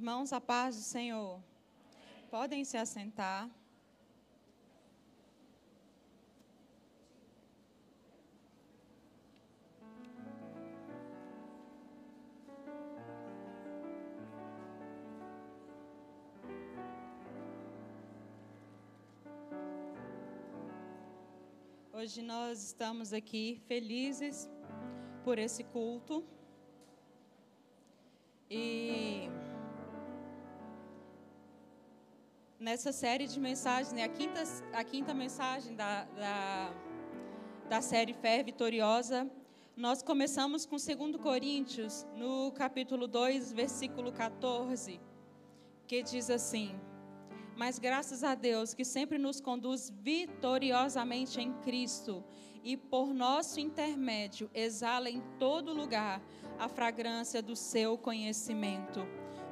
Irmãos, a paz do Senhor. Podem se assentar. Hoje nós estamos aqui felizes por esse culto. E nessa série de mensagens, né, a, quinta, a quinta mensagem da, da, da série Fé Vitoriosa, nós começamos com 2 Coríntios, no capítulo 2, versículo 14, que diz assim: mas graças a Deus que sempre nos conduz vitoriosamente em Cristo e por nosso intermédio exala em todo lugar a fragrância do seu conhecimento.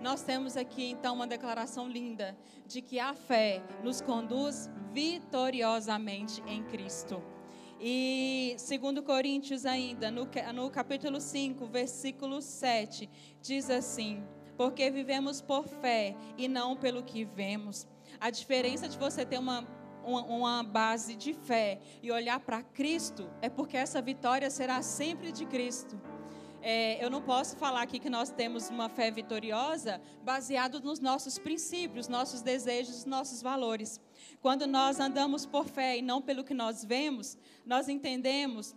Nós temos aqui então uma declaração linda de que a fé nos conduz vitoriosamente em Cristo. E segundo Coríntios ainda, no, no capítulo 5, versículo 7, diz assim: Porque vivemos por fé e não pelo que vemos. A diferença de você ter uma, uma, uma base de fé e olhar para Cristo é porque essa vitória será sempre de Cristo. É, eu não posso falar aqui que nós temos uma fé vitoriosa baseado nos nossos princípios, nossos desejos, nossos valores. Quando nós andamos por fé e não pelo que nós vemos, nós entendemos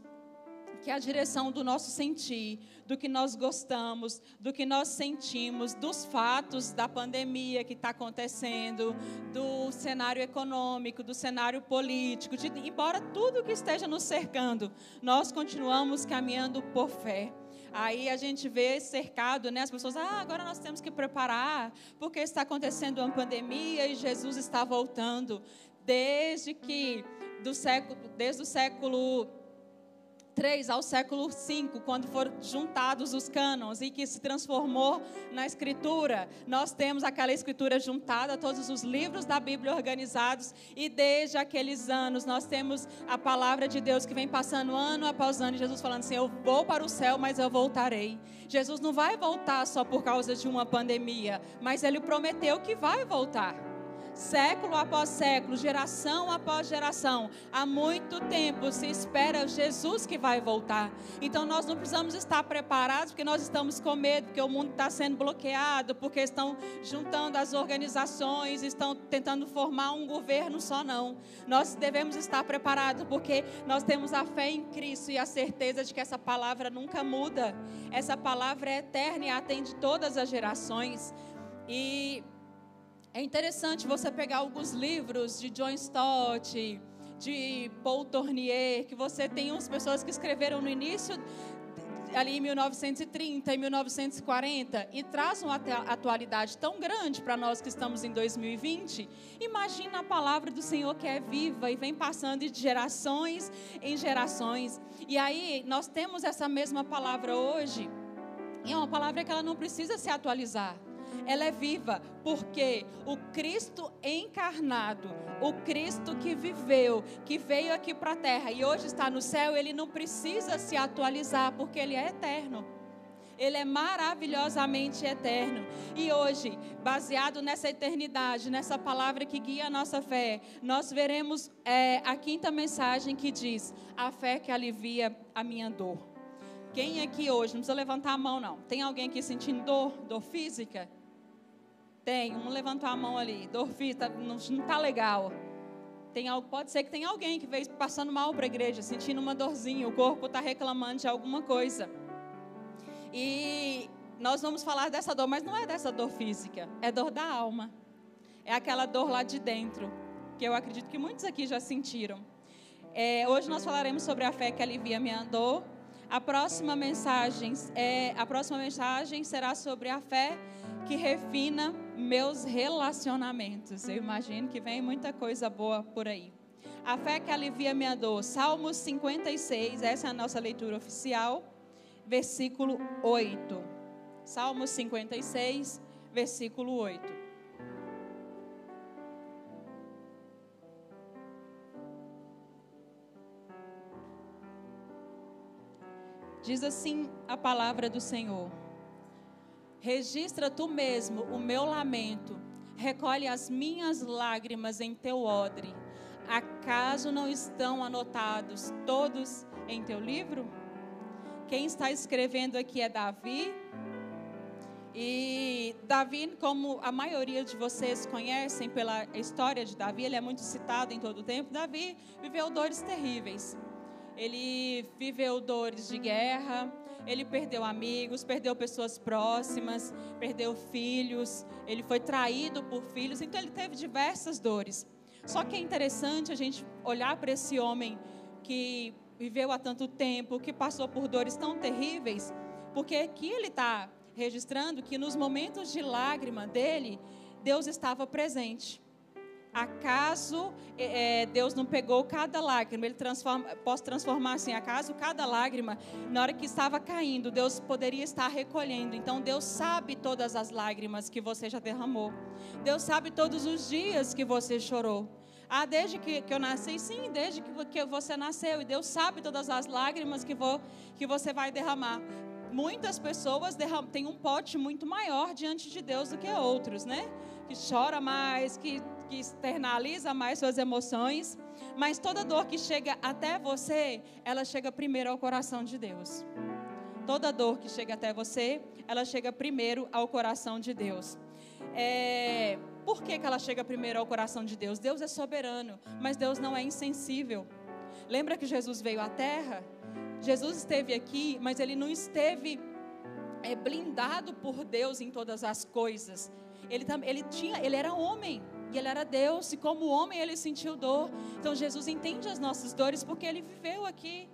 que a direção do nosso sentir, do que nós gostamos, do que nós sentimos, dos fatos da pandemia que está acontecendo, do cenário econômico, do cenário político, de, embora tudo que esteja nos cercando, nós continuamos caminhando por fé. Aí a gente vê cercado, né? As pessoas, ah, agora nós temos que preparar, porque está acontecendo uma pandemia e Jesus está voltando. Desde que do século, desde o século 3 ao século 5, quando foram juntados os cânons e que se transformou na escritura. Nós temos aquela escritura juntada, todos os livros da Bíblia organizados, e desde aqueles anos nós temos a palavra de Deus que vem passando ano após ano, Jesus falando assim: Eu vou para o céu, mas eu voltarei. Jesus não vai voltar só por causa de uma pandemia, mas ele prometeu que vai voltar século após século, geração após geração, há muito tempo se espera Jesus que vai voltar. Então nós não precisamos estar preparados porque nós estamos com medo, porque o mundo está sendo bloqueado, porque estão juntando as organizações, estão tentando formar um governo só não. Nós devemos estar preparados porque nós temos a fé em Cristo e a certeza de que essa palavra nunca muda. Essa palavra é eterna e atende todas as gerações. E é interessante você pegar alguns livros de John Stott, de Paul Tournier, que você tem umas pessoas que escreveram no início ali em 1930 e 1940 e traz uma atualidade tão grande para nós que estamos em 2020. Imagina a palavra do Senhor que é viva e vem passando de gerações em gerações. E aí nós temos essa mesma palavra hoje. E é uma palavra que ela não precisa se atualizar ela é viva, porque o Cristo encarnado, o Cristo que viveu, que veio aqui para a terra e hoje está no céu, ele não precisa se atualizar, porque ele é eterno. Ele é maravilhosamente eterno. E hoje, baseado nessa eternidade, nessa palavra que guia a nossa fé, nós veremos é, a quinta mensagem que diz: a fé que alivia a minha dor. Quem aqui hoje, não precisa levantar a mão, não. Tem alguém aqui sentindo dor, dor física? Tem, um levantou a mão ali. Dorfista, não está legal. Tem, pode ser que tenha alguém que veio passando mal para a igreja, sentindo uma dorzinha, o corpo está reclamando de alguma coisa. E nós vamos falar dessa dor, mas não é dessa dor física, é dor da alma. É aquela dor lá de dentro, que eu acredito que muitos aqui já sentiram. É, hoje nós falaremos sobre a fé que alivia minha dor. A próxima mensagem, é, a próxima mensagem será sobre a fé que refina meus relacionamentos. Eu imagino que vem muita coisa boa por aí. A fé que alivia minha dor. Salmos 56, essa é a nossa leitura oficial, versículo 8. Salmos 56, versículo 8. Diz assim a palavra do Senhor. Registra tu mesmo o meu lamento, recolhe as minhas lágrimas em teu odre. Acaso não estão anotados todos em teu livro? Quem está escrevendo aqui é Davi. E Davi, como a maioria de vocês conhecem pela história de Davi, ele é muito citado em todo o tempo. Davi viveu dores terríveis. Ele viveu dores de guerra, ele perdeu amigos, perdeu pessoas próximas, perdeu filhos, ele foi traído por filhos, então ele teve diversas dores. Só que é interessante a gente olhar para esse homem que viveu há tanto tempo, que passou por dores tão terríveis, porque aqui ele está registrando que nos momentos de lágrima dele, Deus estava presente. Acaso é, é, Deus não pegou cada lágrima, Ele transforma, posso transformar assim, acaso cada lágrima, na hora que estava caindo, Deus poderia estar recolhendo. Então Deus sabe todas as lágrimas que você já derramou. Deus sabe todos os dias que você chorou. Ah, desde que, que eu nasci, sim, desde que, que você nasceu. E Deus sabe todas as lágrimas que, vou, que você vai derramar. Muitas pessoas derram, têm um pote muito maior diante de Deus do que outros, né? Que chora mais, que que externaliza mais suas emoções, mas toda dor que chega até você, ela chega primeiro ao coração de Deus. Toda dor que chega até você, ela chega primeiro ao coração de Deus. É, por que, que ela chega primeiro ao coração de Deus? Deus é soberano, mas Deus não é insensível. Lembra que Jesus veio à terra? Jesus esteve aqui, mas ele não esteve é, blindado por Deus em todas as coisas. Ele, ele, tinha, ele era homem. E ele era Deus, e como homem ele sentiu dor. Então Jesus entende as nossas dores porque ele viveu aqui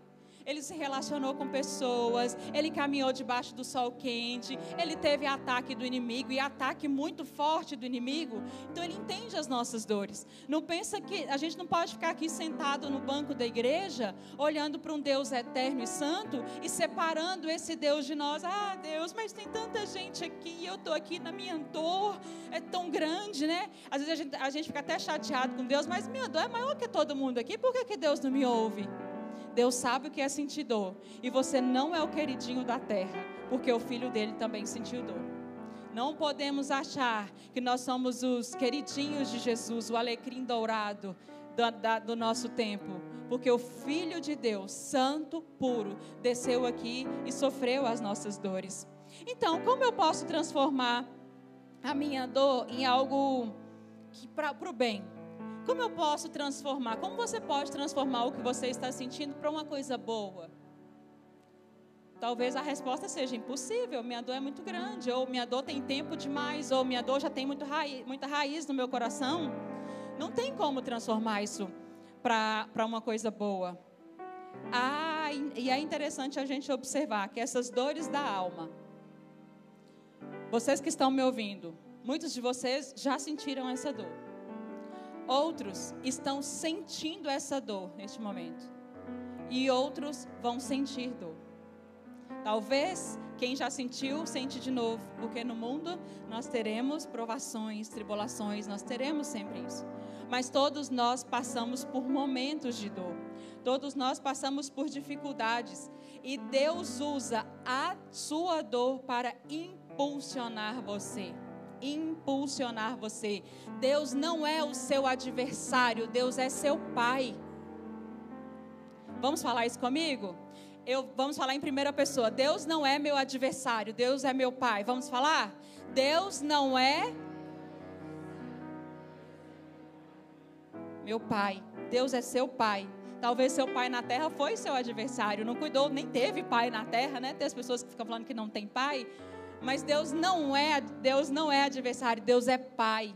ele se relacionou com pessoas, ele caminhou debaixo do sol quente, ele teve ataque do inimigo e ataque muito forte do inimigo. Então ele entende as nossas dores. Não pensa que a gente não pode ficar aqui sentado no banco da igreja, olhando para um Deus eterno e santo e separando esse Deus de nós. Ah, Deus, mas tem tanta gente aqui, eu estou aqui na minha dor, é tão grande, né? Às vezes a gente, a gente fica até chateado com Deus, mas minha dor é maior que todo mundo aqui, por que, que Deus não me ouve? Deus sabe o que é sentir dor. E você não é o queridinho da terra, porque o filho dele também sentiu dor. Não podemos achar que nós somos os queridinhos de Jesus, o alecrim dourado do, da, do nosso tempo. Porque o Filho de Deus, santo, puro, desceu aqui e sofreu as nossas dores. Então, como eu posso transformar a minha dor em algo para o bem? Como eu posso transformar? Como você pode transformar o que você está sentindo para uma coisa boa? Talvez a resposta seja impossível, minha dor é muito grande, ou minha dor tem tempo demais, ou minha dor já tem muito raiz, muita raiz no meu coração. Não tem como transformar isso para uma coisa boa. Ah, e é interessante a gente observar que essas dores da alma, vocês que estão me ouvindo, muitos de vocês já sentiram essa dor. Outros estão sentindo essa dor neste momento. E outros vão sentir dor. Talvez quem já sentiu, sente de novo, porque no mundo nós teremos provações, tribulações, nós teremos sempre isso. Mas todos nós passamos por momentos de dor. Todos nós passamos por dificuldades. E Deus usa a sua dor para impulsionar você impulsionar você. Deus não é o seu adversário, Deus é seu pai. Vamos falar isso comigo? Eu, vamos falar em primeira pessoa. Deus não é meu adversário, Deus é meu pai. Vamos falar? Deus não é meu pai. Deus é seu pai. Talvez seu pai na terra foi seu adversário, não cuidou, nem teve pai na terra, né? Tem as pessoas que ficam falando que não tem pai, mas Deus não é, Deus não é adversário, Deus é pai.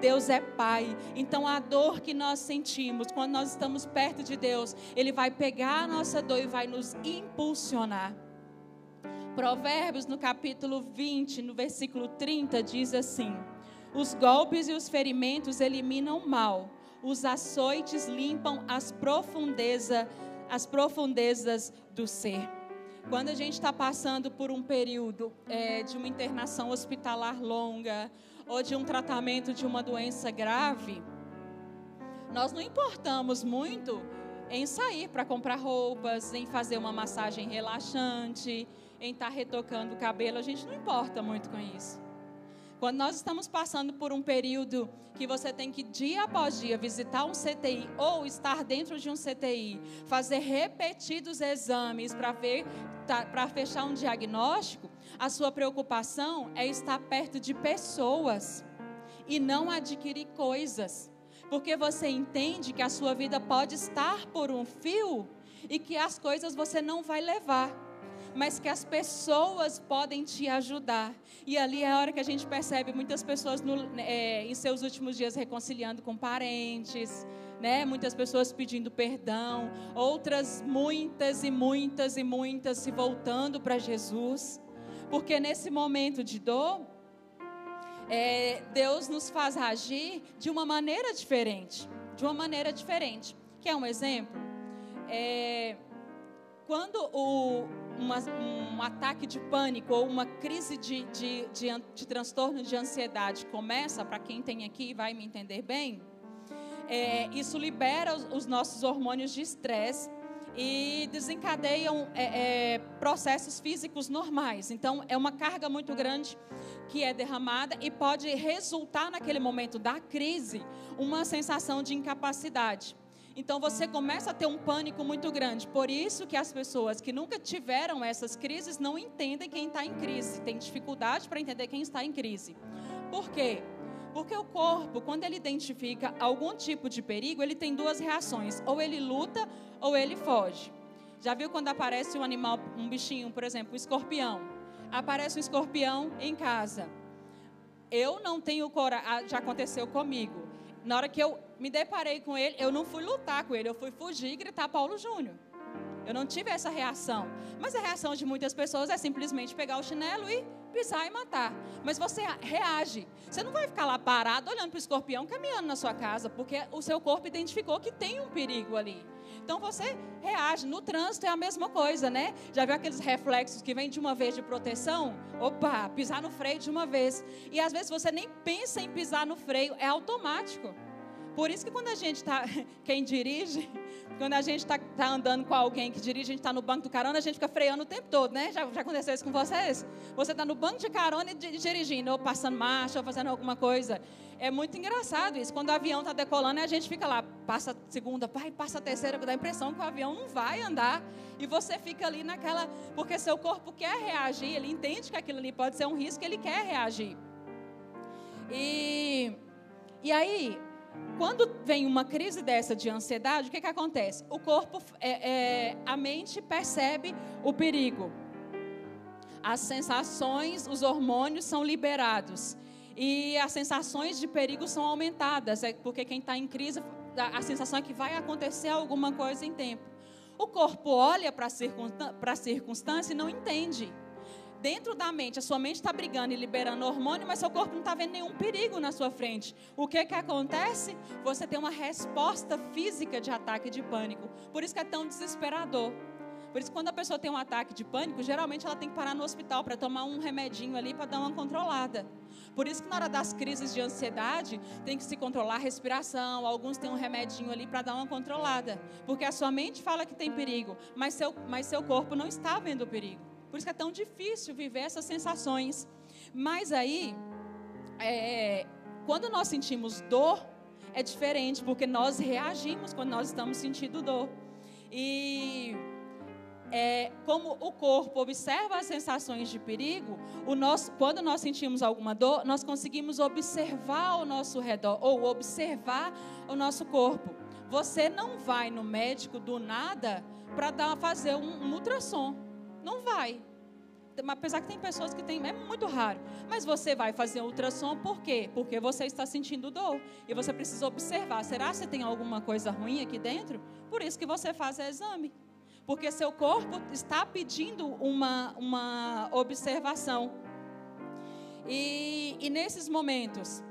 Deus é Pai. Então a dor que nós sentimos quando nós estamos perto de Deus, Ele vai pegar a nossa dor e vai nos impulsionar. Provérbios no capítulo 20, no versículo 30, diz assim: Os golpes e os ferimentos eliminam o mal, os açoites limpam as profundezas, as profundezas do ser. Quando a gente está passando por um período é, de uma internação hospitalar longa ou de um tratamento de uma doença grave, nós não importamos muito em sair para comprar roupas, em fazer uma massagem relaxante, em estar tá retocando o cabelo, a gente não importa muito com isso. Quando nós estamos passando por um período que você tem que dia após dia visitar um CTI ou estar dentro de um CTI, fazer repetidos exames para ver tá, para fechar um diagnóstico, a sua preocupação é estar perto de pessoas e não adquirir coisas. Porque você entende que a sua vida pode estar por um fio e que as coisas você não vai levar mas que as pessoas podem te ajudar. E ali é a hora que a gente percebe muitas pessoas no, é, em seus últimos dias reconciliando com parentes, né? Muitas pessoas pedindo perdão, outras muitas e muitas e muitas se voltando para Jesus, porque nesse momento de dor é, Deus nos faz agir de uma maneira diferente, de uma maneira diferente. Quer um exemplo? É, quando o, uma, um ataque de pânico ou uma crise de, de, de, de transtorno de ansiedade começa, para quem tem aqui vai me entender bem, é, isso libera os, os, nossos hormônios de estresse e desencadeiam é, é, processos físicos normais. Então, é uma carga muito grande que é derramada e pode resultar, naquele momento da crise, uma sensação de incapacidade. Então você começa a ter um pânico muito grande. Por isso que as pessoas que nunca tiveram essas crises não entendem quem está em crise, tem dificuldade para entender quem está em crise. Por quê? Porque o corpo, quando ele identifica algum tipo de perigo, ele tem duas reações: ou ele luta ou ele foge. Já viu quando aparece um animal, um bichinho, por exemplo, um escorpião? Aparece um escorpião em casa. Eu não tenho coragem, ah, já aconteceu comigo. Na hora que eu me deparei com ele, eu não fui lutar com ele, eu fui fugir e gritar Paulo Júnior. Eu não tive essa reação. Mas a reação de muitas pessoas é simplesmente pegar o chinelo e pisar e matar. Mas você reage. Você não vai ficar lá parado olhando para o escorpião caminhando na sua casa, porque o seu corpo identificou que tem um perigo ali. Então você reage. No trânsito é a mesma coisa, né? Já viu aqueles reflexos que vêm de uma vez de proteção? Opa, pisar no freio de uma vez. E às vezes você nem pensa em pisar no freio, é automático. Por isso que quando a gente está, quem dirige, quando a gente está tá andando com alguém que dirige, a gente está no banco do carona, a gente fica freando o tempo todo, né? Já, já aconteceu isso com vocês? Você está no banco de carona e dirigindo, ou passando marcha, ou fazendo alguma coisa. É muito engraçado isso. Quando o avião está decolando, a gente fica lá, passa segunda, pai, passa terceira, dá a impressão que o avião não vai andar. E você fica ali naquela. Porque seu corpo quer reagir, ele entende que aquilo ali pode ser um risco, ele quer reagir. E, e aí, quando vem uma crise dessa de ansiedade, o que, que acontece? O corpo, é, é, a mente percebe o perigo. As sensações, os hormônios são liberados. E as sensações de perigo são aumentadas. É porque quem está em crise, a sensação é que vai acontecer alguma coisa em tempo. O corpo olha para a circunstância e não entende dentro da mente, a sua mente está brigando e liberando hormônio, mas seu corpo não está vendo nenhum perigo na sua frente. O que que acontece? Você tem uma resposta física de ataque de pânico. Por isso que é tão desesperador. Por isso, quando a pessoa tem um ataque de pânico, geralmente ela tem que parar no hospital para tomar um remedinho ali para dar uma controlada. Por isso que na hora das crises de ansiedade, tem que se controlar a respiração. Alguns têm um remedinho ali para dar uma controlada. Porque a sua mente fala que tem perigo, mas seu, mas seu corpo não está vendo o perigo. Por isso é tão difícil viver essas sensações. Mas aí, é, quando nós sentimos dor, é diferente, porque nós reagimos quando nós estamos sentindo dor. E é, como o corpo observa as sensações de perigo, o nosso, quando nós sentimos alguma dor, nós conseguimos observar ao nosso redor, ou observar o nosso corpo. Você não vai no médico do nada para fazer um, um ultrassom. Não vai. Apesar que tem pessoas que têm, é muito raro. Mas você vai fazer ultrassom por quê? Porque você está sentindo dor. E você precisa observar: será que tem alguma coisa ruim aqui dentro? Por isso que você faz o exame. Porque seu corpo está pedindo uma, uma observação. E, e nesses momentos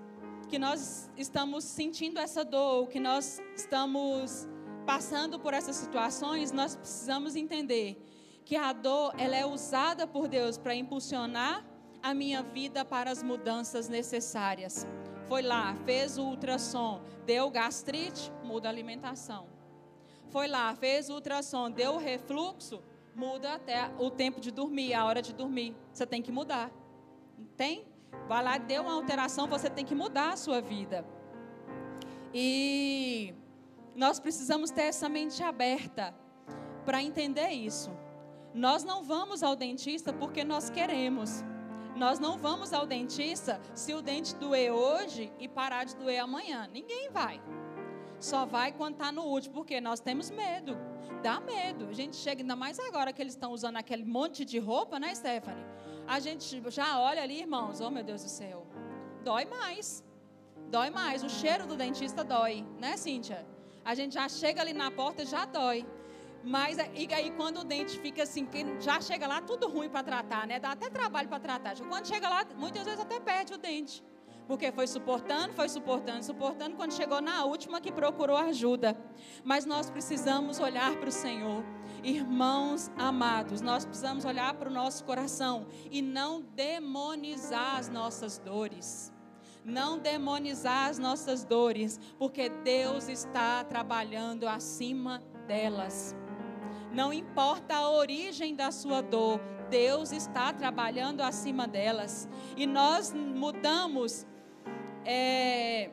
que nós estamos sentindo essa dor, que nós estamos passando por essas situações, nós precisamos entender que a dor ela é usada por Deus para impulsionar a minha vida para as mudanças necessárias. Foi lá, fez o ultrassom, deu gastrite, muda a alimentação. Foi lá, fez o ultrassom, deu refluxo, muda até o tempo de dormir, a hora de dormir. Você tem que mudar. Tem? Vai lá, deu uma alteração, você tem que mudar a sua vida. E nós precisamos ter essa mente aberta para entender isso. Nós não vamos ao dentista porque nós queremos. Nós não vamos ao dentista se o dente doer hoje e parar de doer amanhã. Ninguém vai. Só vai quando está no último, porque nós temos medo. Dá medo. A gente chega, ainda mais agora que eles estão usando aquele monte de roupa, né, Stephanie? A gente já olha ali, irmãos, oh meu Deus do céu. Dói mais. Dói mais. O cheiro do dentista dói, né, Cíntia? A gente já chega ali na porta, já dói. Mas e aí quando o dente fica assim, já chega lá tudo ruim para tratar, né? Dá até trabalho para tratar. Quando chega lá, muitas vezes até perde o dente. Porque foi suportando, foi suportando, suportando, quando chegou na última que procurou ajuda. Mas nós precisamos olhar para o Senhor. Irmãos amados, nós precisamos olhar para o nosso coração e não demonizar as nossas dores. Não demonizar as nossas dores, porque Deus está trabalhando acima delas. Não importa a origem da sua dor, Deus está trabalhando acima delas. E nós mudamos, é,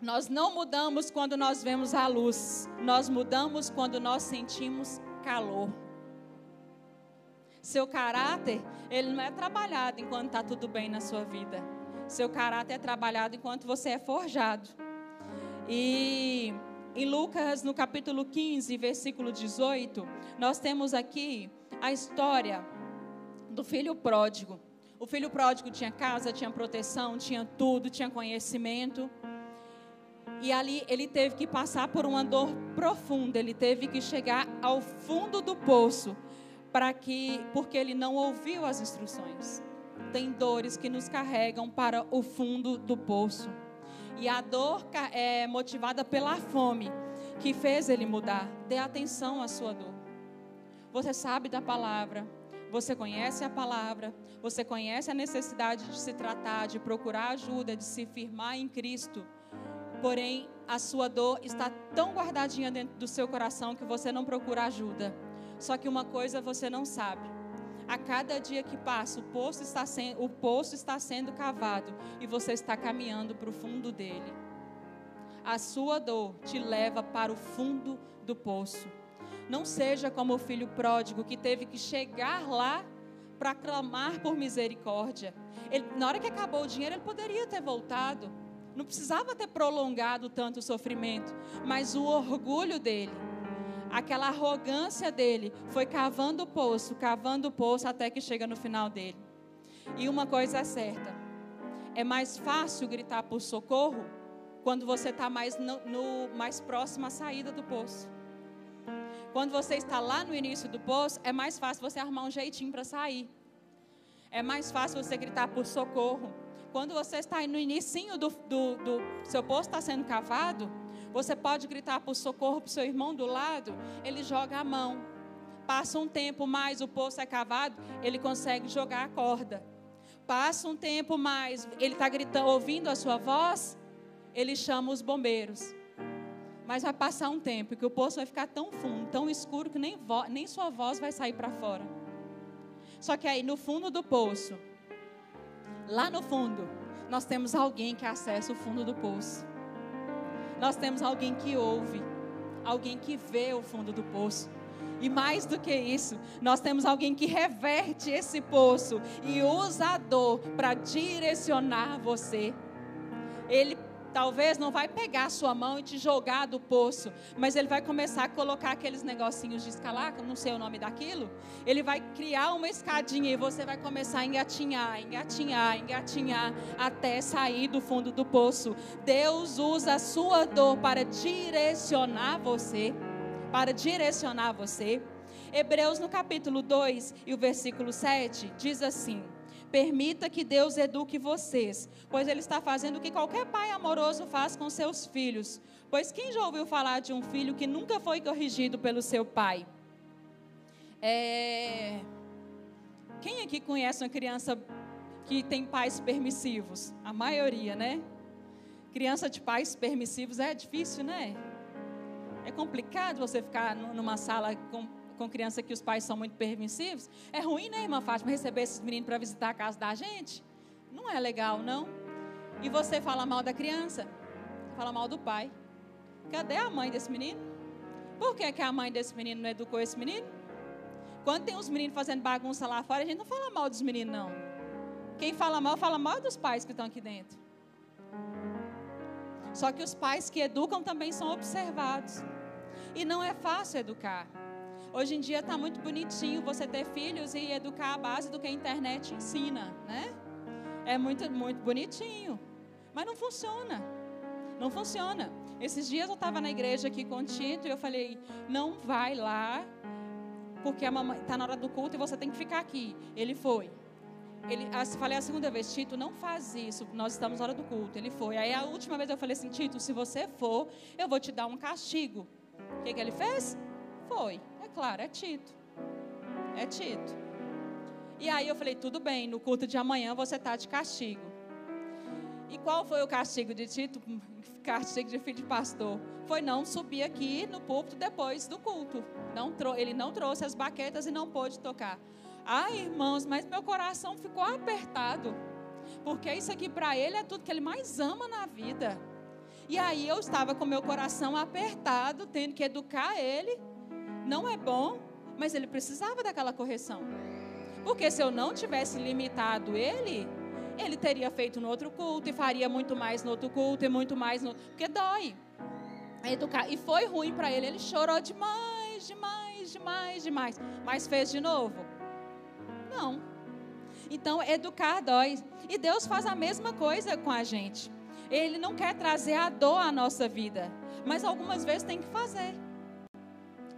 nós não mudamos quando nós vemos a luz, nós mudamos quando nós sentimos calor. Seu caráter, ele não é trabalhado enquanto está tudo bem na sua vida. Seu caráter é trabalhado enquanto você é forjado. E em Lucas, no capítulo 15, versículo 18, nós temos aqui a história do filho pródigo. O filho pródigo tinha casa, tinha proteção, tinha tudo, tinha conhecimento. E ali ele teve que passar por uma dor profunda, ele teve que chegar ao fundo do poço, para que porque ele não ouviu as instruções. Tem dores que nos carregam para o fundo do poço. E a dor é motivada pela fome que fez ele mudar. Dê atenção à sua dor. Você sabe da palavra, você conhece a palavra, você conhece a necessidade de se tratar, de procurar ajuda, de se firmar em Cristo. Porém, a sua dor está tão guardadinha dentro do seu coração que você não procura ajuda. Só que uma coisa você não sabe a cada dia que passa, o poço está, sendo, o poço está sendo cavado e você está caminhando para o fundo dele. A sua dor te leva para o fundo do poço. Não seja como o filho pródigo que teve que chegar lá para clamar por misericórdia. Ele, na hora que acabou o dinheiro, ele poderia ter voltado. Não precisava ter prolongado tanto o sofrimento. Mas o orgulho dele aquela arrogância dele foi cavando o poço, cavando o poço até que chega no final dele. E uma coisa é certa: é mais fácil gritar por socorro quando você está mais, no, no, mais próximo à saída do poço. Quando você está lá no início do poço, é mais fácil você arrumar um jeitinho para sair. É mais fácil você gritar por socorro. Quando você está no início do, do, do seu poço está sendo cavado, você pode gritar por socorro para o seu irmão do lado, ele joga a mão. Passa um tempo mais, o poço é cavado, ele consegue jogar a corda. Passa um tempo mais, ele está gritando, ouvindo a sua voz, ele chama os bombeiros. Mas vai passar um tempo que o poço vai ficar tão fundo, tão escuro, que nem, nem sua voz vai sair para fora. Só que aí no fundo do poço, lá no fundo, nós temos alguém que acessa o fundo do poço. Nós temos alguém que ouve, alguém que vê o fundo do poço. E mais do que isso, nós temos alguém que reverte esse poço e usa a dor para direcionar você. Ele Talvez não vai pegar a sua mão e te jogar do poço, mas ele vai começar a colocar aqueles negocinhos de escalar, não sei o nome daquilo. Ele vai criar uma escadinha e você vai começar a engatinhar, engatinhar, engatinhar até sair do fundo do poço. Deus usa a sua dor para direcionar você, para direcionar você. Hebreus no capítulo 2 e o versículo 7 diz assim: Permita que Deus eduque vocês, pois Ele está fazendo o que qualquer pai amoroso faz com seus filhos. Pois quem já ouviu falar de um filho que nunca foi corrigido pelo seu pai? É... Quem aqui conhece uma criança que tem pais permissivos? A maioria, né? Criança de pais permissivos é difícil, né? É complicado você ficar numa sala com com criança que os pais são muito permissivos. É ruim, né, irmã Fátima, receber esses meninos para visitar a casa da gente? Não é legal, não. E você fala mal da criança, fala mal do pai. Cadê a mãe desse menino? Por que, que a mãe desse menino não educou esse menino? Quando tem uns meninos fazendo bagunça lá fora, a gente não fala mal dos meninos, não. Quem fala mal, fala mal dos pais que estão aqui dentro. Só que os pais que educam também são observados. E não é fácil educar. Hoje em dia está muito bonitinho você ter filhos e educar a base do que a internet ensina, né? É muito, muito bonitinho. Mas não funciona. Não funciona. Esses dias eu estava na igreja aqui com o Tito e eu falei: não vai lá, porque a mamãe está na hora do culto e você tem que ficar aqui. Ele foi. Ele, falei a segunda vez, Tito, não faz isso, nós estamos na hora do culto. Ele foi. Aí a última vez eu falei assim, Tito, se você for, eu vou te dar um castigo. O que, que ele fez? Foi. Claro, é Tito. É Tito. E aí eu falei, tudo bem, no culto de amanhã você está de castigo. E qual foi o castigo de Tito? Castigo de filho de pastor. Foi não subir aqui no púlpito depois do culto. Não, ele não trouxe as baquetas e não pôde tocar. Ai, irmãos, mas meu coração ficou apertado. Porque isso aqui para ele é tudo que ele mais ama na vida. E aí eu estava com meu coração apertado, tendo que educar ele. Não é bom, mas ele precisava daquela correção. Porque se eu não tivesse limitado ele, ele teria feito no outro culto e faria muito mais no outro culto e muito mais no. Porque dói. Educar. E foi ruim para ele. Ele chorou demais, demais, demais, demais. Mas fez de novo? Não. Então, educar dói. E Deus faz a mesma coisa com a gente. Ele não quer trazer a dor à nossa vida. Mas algumas vezes tem que fazer.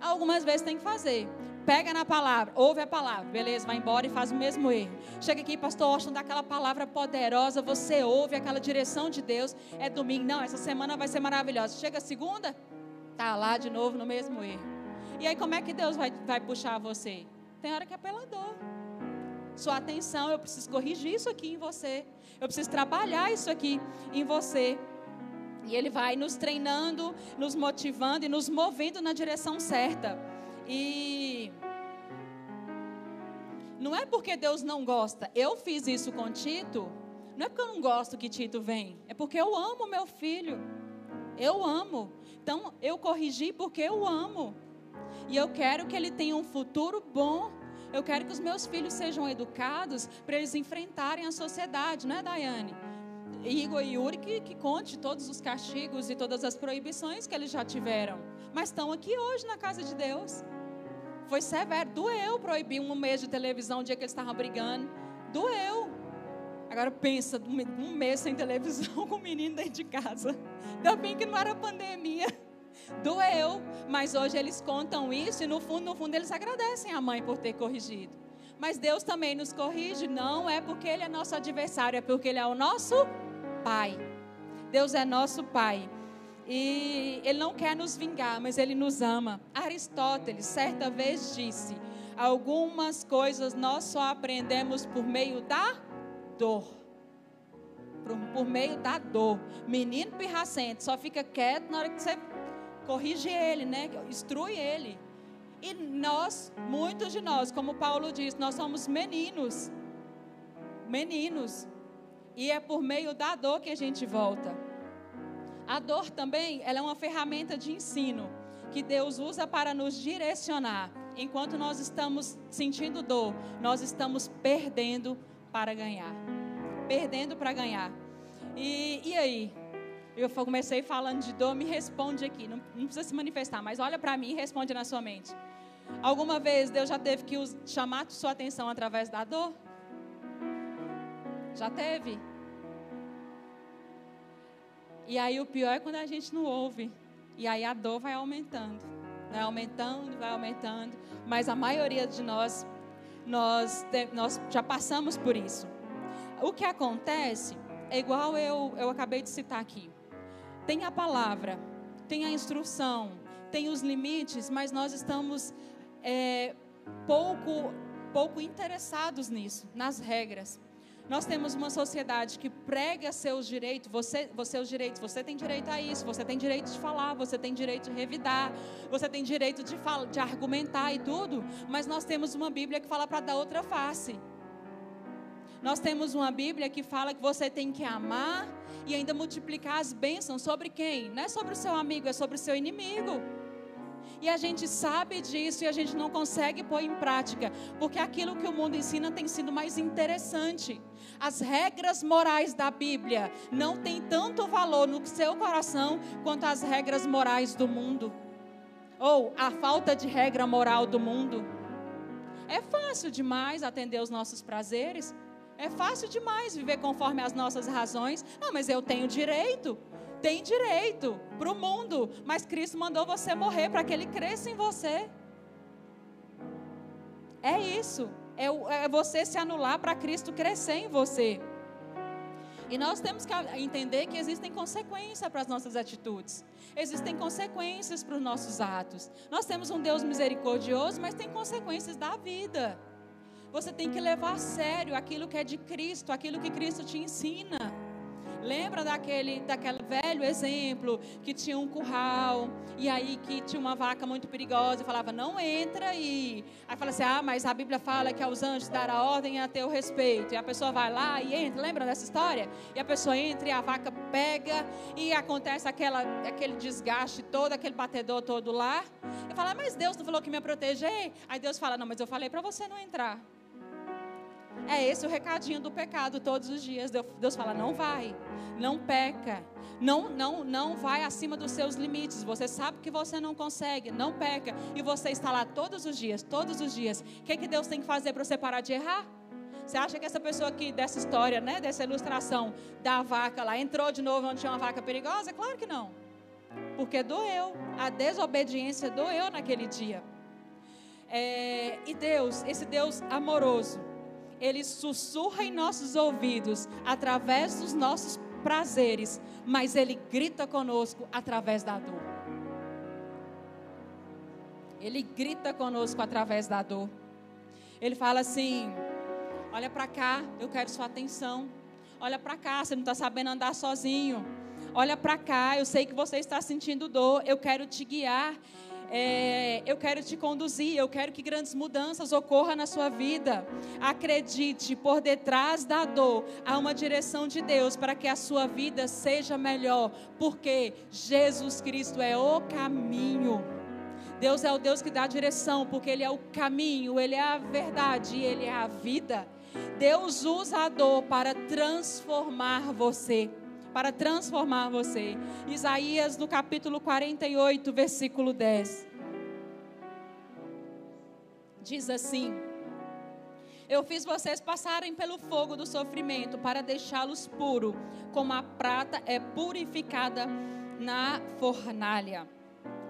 Algumas vezes tem que fazer. Pega na palavra, ouve a palavra, beleza, vai embora e faz o mesmo erro. Chega aqui, pastor Austin, dá aquela palavra poderosa, você ouve aquela direção de Deus. É domingo, não, essa semana vai ser maravilhosa. Chega segunda, tá lá de novo no mesmo erro. E aí, como é que Deus vai, vai puxar você? Tem hora que é pela dor. Sua atenção, eu preciso corrigir isso aqui em você. Eu preciso trabalhar isso aqui em você. E Ele vai nos treinando, nos motivando e nos movendo na direção certa. E não é porque Deus não gosta. Eu fiz isso com Tito. Não é porque eu não gosto que Tito vem. É porque eu amo meu filho. Eu amo. Então eu corrigi porque eu amo. E eu quero que ele tenha um futuro bom. Eu quero que os meus filhos sejam educados para eles enfrentarem a sociedade, não é, Daiane? Igor e Yuri que, que conte todos os castigos e todas as proibições que eles já tiveram. Mas estão aqui hoje na casa de Deus. Foi severo, doeu proibir um mês de televisão o dia que eles estavam brigando. Doeu. Agora pensa, um mês sem televisão com o menino dentro de casa. Ainda bem que não era pandemia. Doeu, mas hoje eles contam isso e no fundo, no fundo eles agradecem a mãe por ter corrigido. Mas Deus também nos corrige, não é porque Ele é nosso adversário, é porque Ele é o nosso Pai. Deus é nosso Pai. E Ele não quer nos vingar, mas Ele nos ama. Aristóteles, certa vez, disse: Algumas coisas nós só aprendemos por meio da dor. Por, meio da dor. Menino pirracento, só fica quieto na hora que você corrige ele, né? Instrui ele. E nós, muitos de nós, como Paulo diz, nós somos meninos. Meninos. E é por meio da dor que a gente volta. A dor também, ela é uma ferramenta de ensino que Deus usa para nos direcionar. Enquanto nós estamos sentindo dor, nós estamos perdendo para ganhar. Perdendo para ganhar. E, e aí? Eu comecei falando de dor, me responde aqui. Não, não precisa se manifestar, mas olha para mim e responde na sua mente. Alguma vez Deus já teve que chamar sua atenção através da dor? Já teve? E aí o pior é quando a gente não ouve. E aí a dor vai aumentando. Vai aumentando, vai aumentando. Mas a maioria de nós, nós, nós já passamos por isso. O que acontece é igual eu, eu acabei de citar aqui. Tem a palavra, tem a instrução, tem os limites, mas nós estamos é, pouco, pouco interessados nisso, nas regras. Nós temos uma sociedade que prega seus direitos, você, você, seus direitos, você tem direito a isso, você tem direito de falar, você tem direito de revidar, você tem direito de, fala, de argumentar e tudo, mas nós temos uma Bíblia que fala para dar outra face. Nós temos uma Bíblia que fala que você tem que amar e ainda multiplicar as bênçãos sobre quem? Não é sobre o seu amigo, é sobre o seu inimigo. E a gente sabe disso e a gente não consegue pôr em prática, porque aquilo que o mundo ensina tem sido mais interessante. As regras morais da Bíblia não têm tanto valor no seu coração quanto as regras morais do mundo. Ou a falta de regra moral do mundo. É fácil demais atender os nossos prazeres. É fácil demais viver conforme as nossas razões. Não, mas eu tenho direito tem direito para o mundo, mas Cristo mandou você morrer para que ele cresça em você. É isso. É, é você se anular para Cristo crescer em você. E nós temos que entender que existem consequências para as nossas atitudes. Existem consequências para os nossos atos. Nós temos um Deus misericordioso, mas tem consequências da vida. Você tem que levar a sério aquilo que é de Cristo, aquilo que Cristo te ensina. Lembra daquele, daquele velho exemplo que tinha um curral e aí que tinha uma vaca muito perigosa e falava, não entra aí. Aí fala assim, ah, mas a Bíblia fala que aos anjos dará ordem a ter o respeito. E a pessoa vai lá e entra, lembra dessa história? E a pessoa entra e a vaca pega e acontece aquela, aquele desgaste todo, aquele batedor todo lá. E fala, mas Deus não falou que me ia proteger? Aí Deus fala, não, mas eu falei para você não entrar. É esse o recadinho do pecado todos os dias. Deus fala: não vai, não peca, não, não, não vai acima dos seus limites. Você sabe que você não consegue, não peca. E você está lá todos os dias, todos os dias. O que, que Deus tem que fazer para você parar de errar? Você acha que essa pessoa aqui, dessa história, né, dessa ilustração da vaca lá, entrou de novo onde tinha uma vaca perigosa? Claro que não. Porque doeu. A desobediência doeu naquele dia. É, e Deus, esse Deus amoroso, ele sussurra em nossos ouvidos através dos nossos prazeres, mas ele grita conosco através da dor. Ele grita conosco através da dor. Ele fala assim: Olha para cá, eu quero sua atenção. Olha para cá, você não está sabendo andar sozinho. Olha para cá, eu sei que você está sentindo dor. Eu quero te guiar é, eu quero te conduzir, eu quero que grandes mudanças ocorram na sua vida. Acredite, por detrás da dor há uma direção de Deus para que a sua vida seja melhor, porque Jesus Cristo é o caminho. Deus é o Deus que dá a direção, porque Ele é o caminho, Ele é a verdade, Ele é a vida. Deus usa a dor para transformar você para transformar você. Isaías no capítulo 48, versículo 10. Diz assim: Eu fiz vocês passarem pelo fogo do sofrimento para deixá-los puro, como a prata é purificada na fornalha.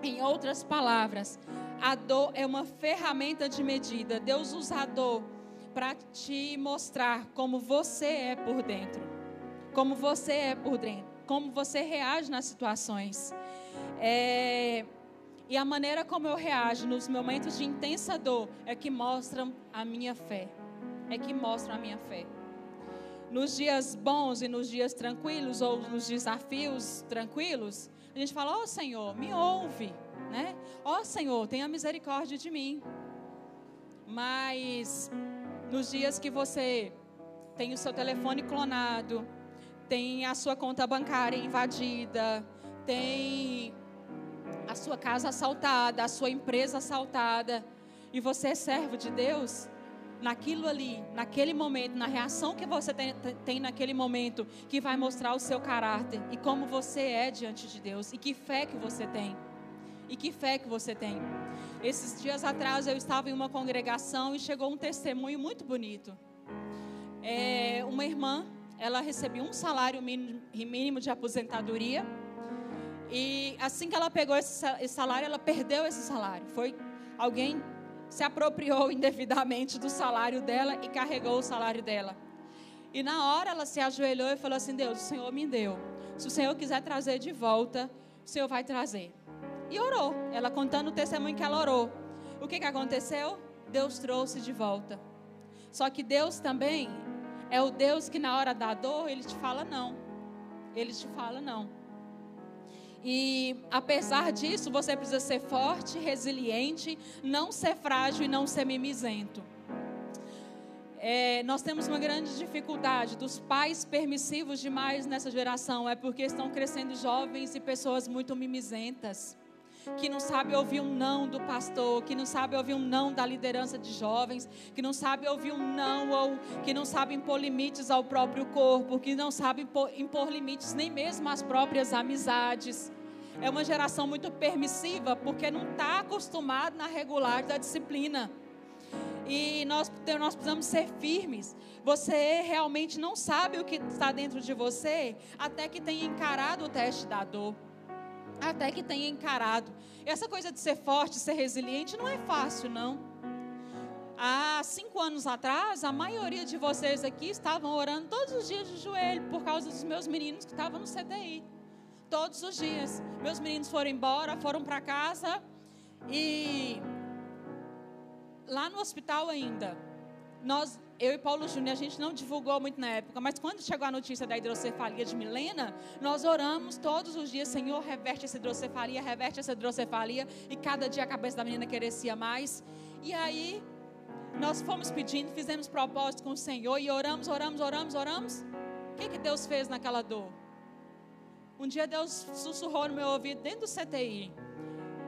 Em outras palavras, a dor é uma ferramenta de medida. Deus usa a dor para te mostrar como você é por dentro como você é por dentro, como você reage nas situações. É, e a maneira como eu reajo nos momentos de intensa dor é que mostram a minha fé. É que mostram a minha fé. Nos dias bons e nos dias tranquilos, ou nos desafios tranquilos, a gente fala: Ó oh, Senhor, me ouve. Né? Ó oh, Senhor, tenha misericórdia de mim. Mas nos dias que você tem o seu telefone clonado, tem a sua conta bancária invadida, tem a sua casa assaltada, a sua empresa assaltada, e você é servo de Deus, naquilo ali, naquele momento, na reação que você tem, tem, naquele momento, que vai mostrar o seu caráter e como você é diante de Deus e que fé que você tem. E que fé que você tem. Esses dias atrás eu estava em uma congregação e chegou um testemunho muito bonito. É, uma irmã ela recebia um salário mínimo de aposentadoria. E assim que ela pegou esse salário, ela perdeu esse salário. Foi alguém se apropriou indevidamente do salário dela e carregou o salário dela. E na hora ela se ajoelhou e falou assim: Deus, o Senhor me deu. Se o Senhor quiser trazer de volta, o Senhor vai trazer. E orou. Ela contando o testemunho que ela orou. O que, que aconteceu? Deus trouxe de volta. Só que Deus também, É o Deus que na hora da dor, ele te fala não. Ele te fala não. E apesar disso, você precisa ser forte, resiliente, não ser frágil e não ser mimizento. É, nós temos uma grande dificuldade dos pais permissivos demais nessa geração, é porque estão crescendo jovens e pessoas muito mimizentas que não sabe ouvir um não do pastor, que não sabe ouvir um não da liderança de jovens, que não sabe ouvir um não ou que não sabe impor limites ao próprio corpo, que não sabe impor, impor limites nem mesmo às próprias amizades. É uma geração muito permissiva porque não está acostumada na regularidade da disciplina. E nós, nós precisamos ser firmes. Você realmente não sabe o que está dentro de você até que tenha encarado o teste da dor até que tenha encarado. Essa coisa de ser forte, ser resiliente, não é fácil, não. Há cinco anos atrás, a maioria de vocês aqui estavam orando todos os dias de joelho por causa dos meus meninos que estavam no CTI. Todos os dias. Meus meninos foram embora, foram para casa e lá no hospital ainda, nós eu e Paulo Júnior, a gente não divulgou muito na época, mas quando chegou a notícia da hidrocefalia de Milena, nós oramos todos os dias, Senhor, reverte essa hidrocefalia, reverte essa hidrocefalia, e cada dia a cabeça da menina crescia mais. E aí, nós fomos pedindo, fizemos propósito com o Senhor e oramos, oramos, oramos, oramos. O que, que Deus fez naquela dor? Um dia Deus sussurrou no meu ouvido dentro do CTI.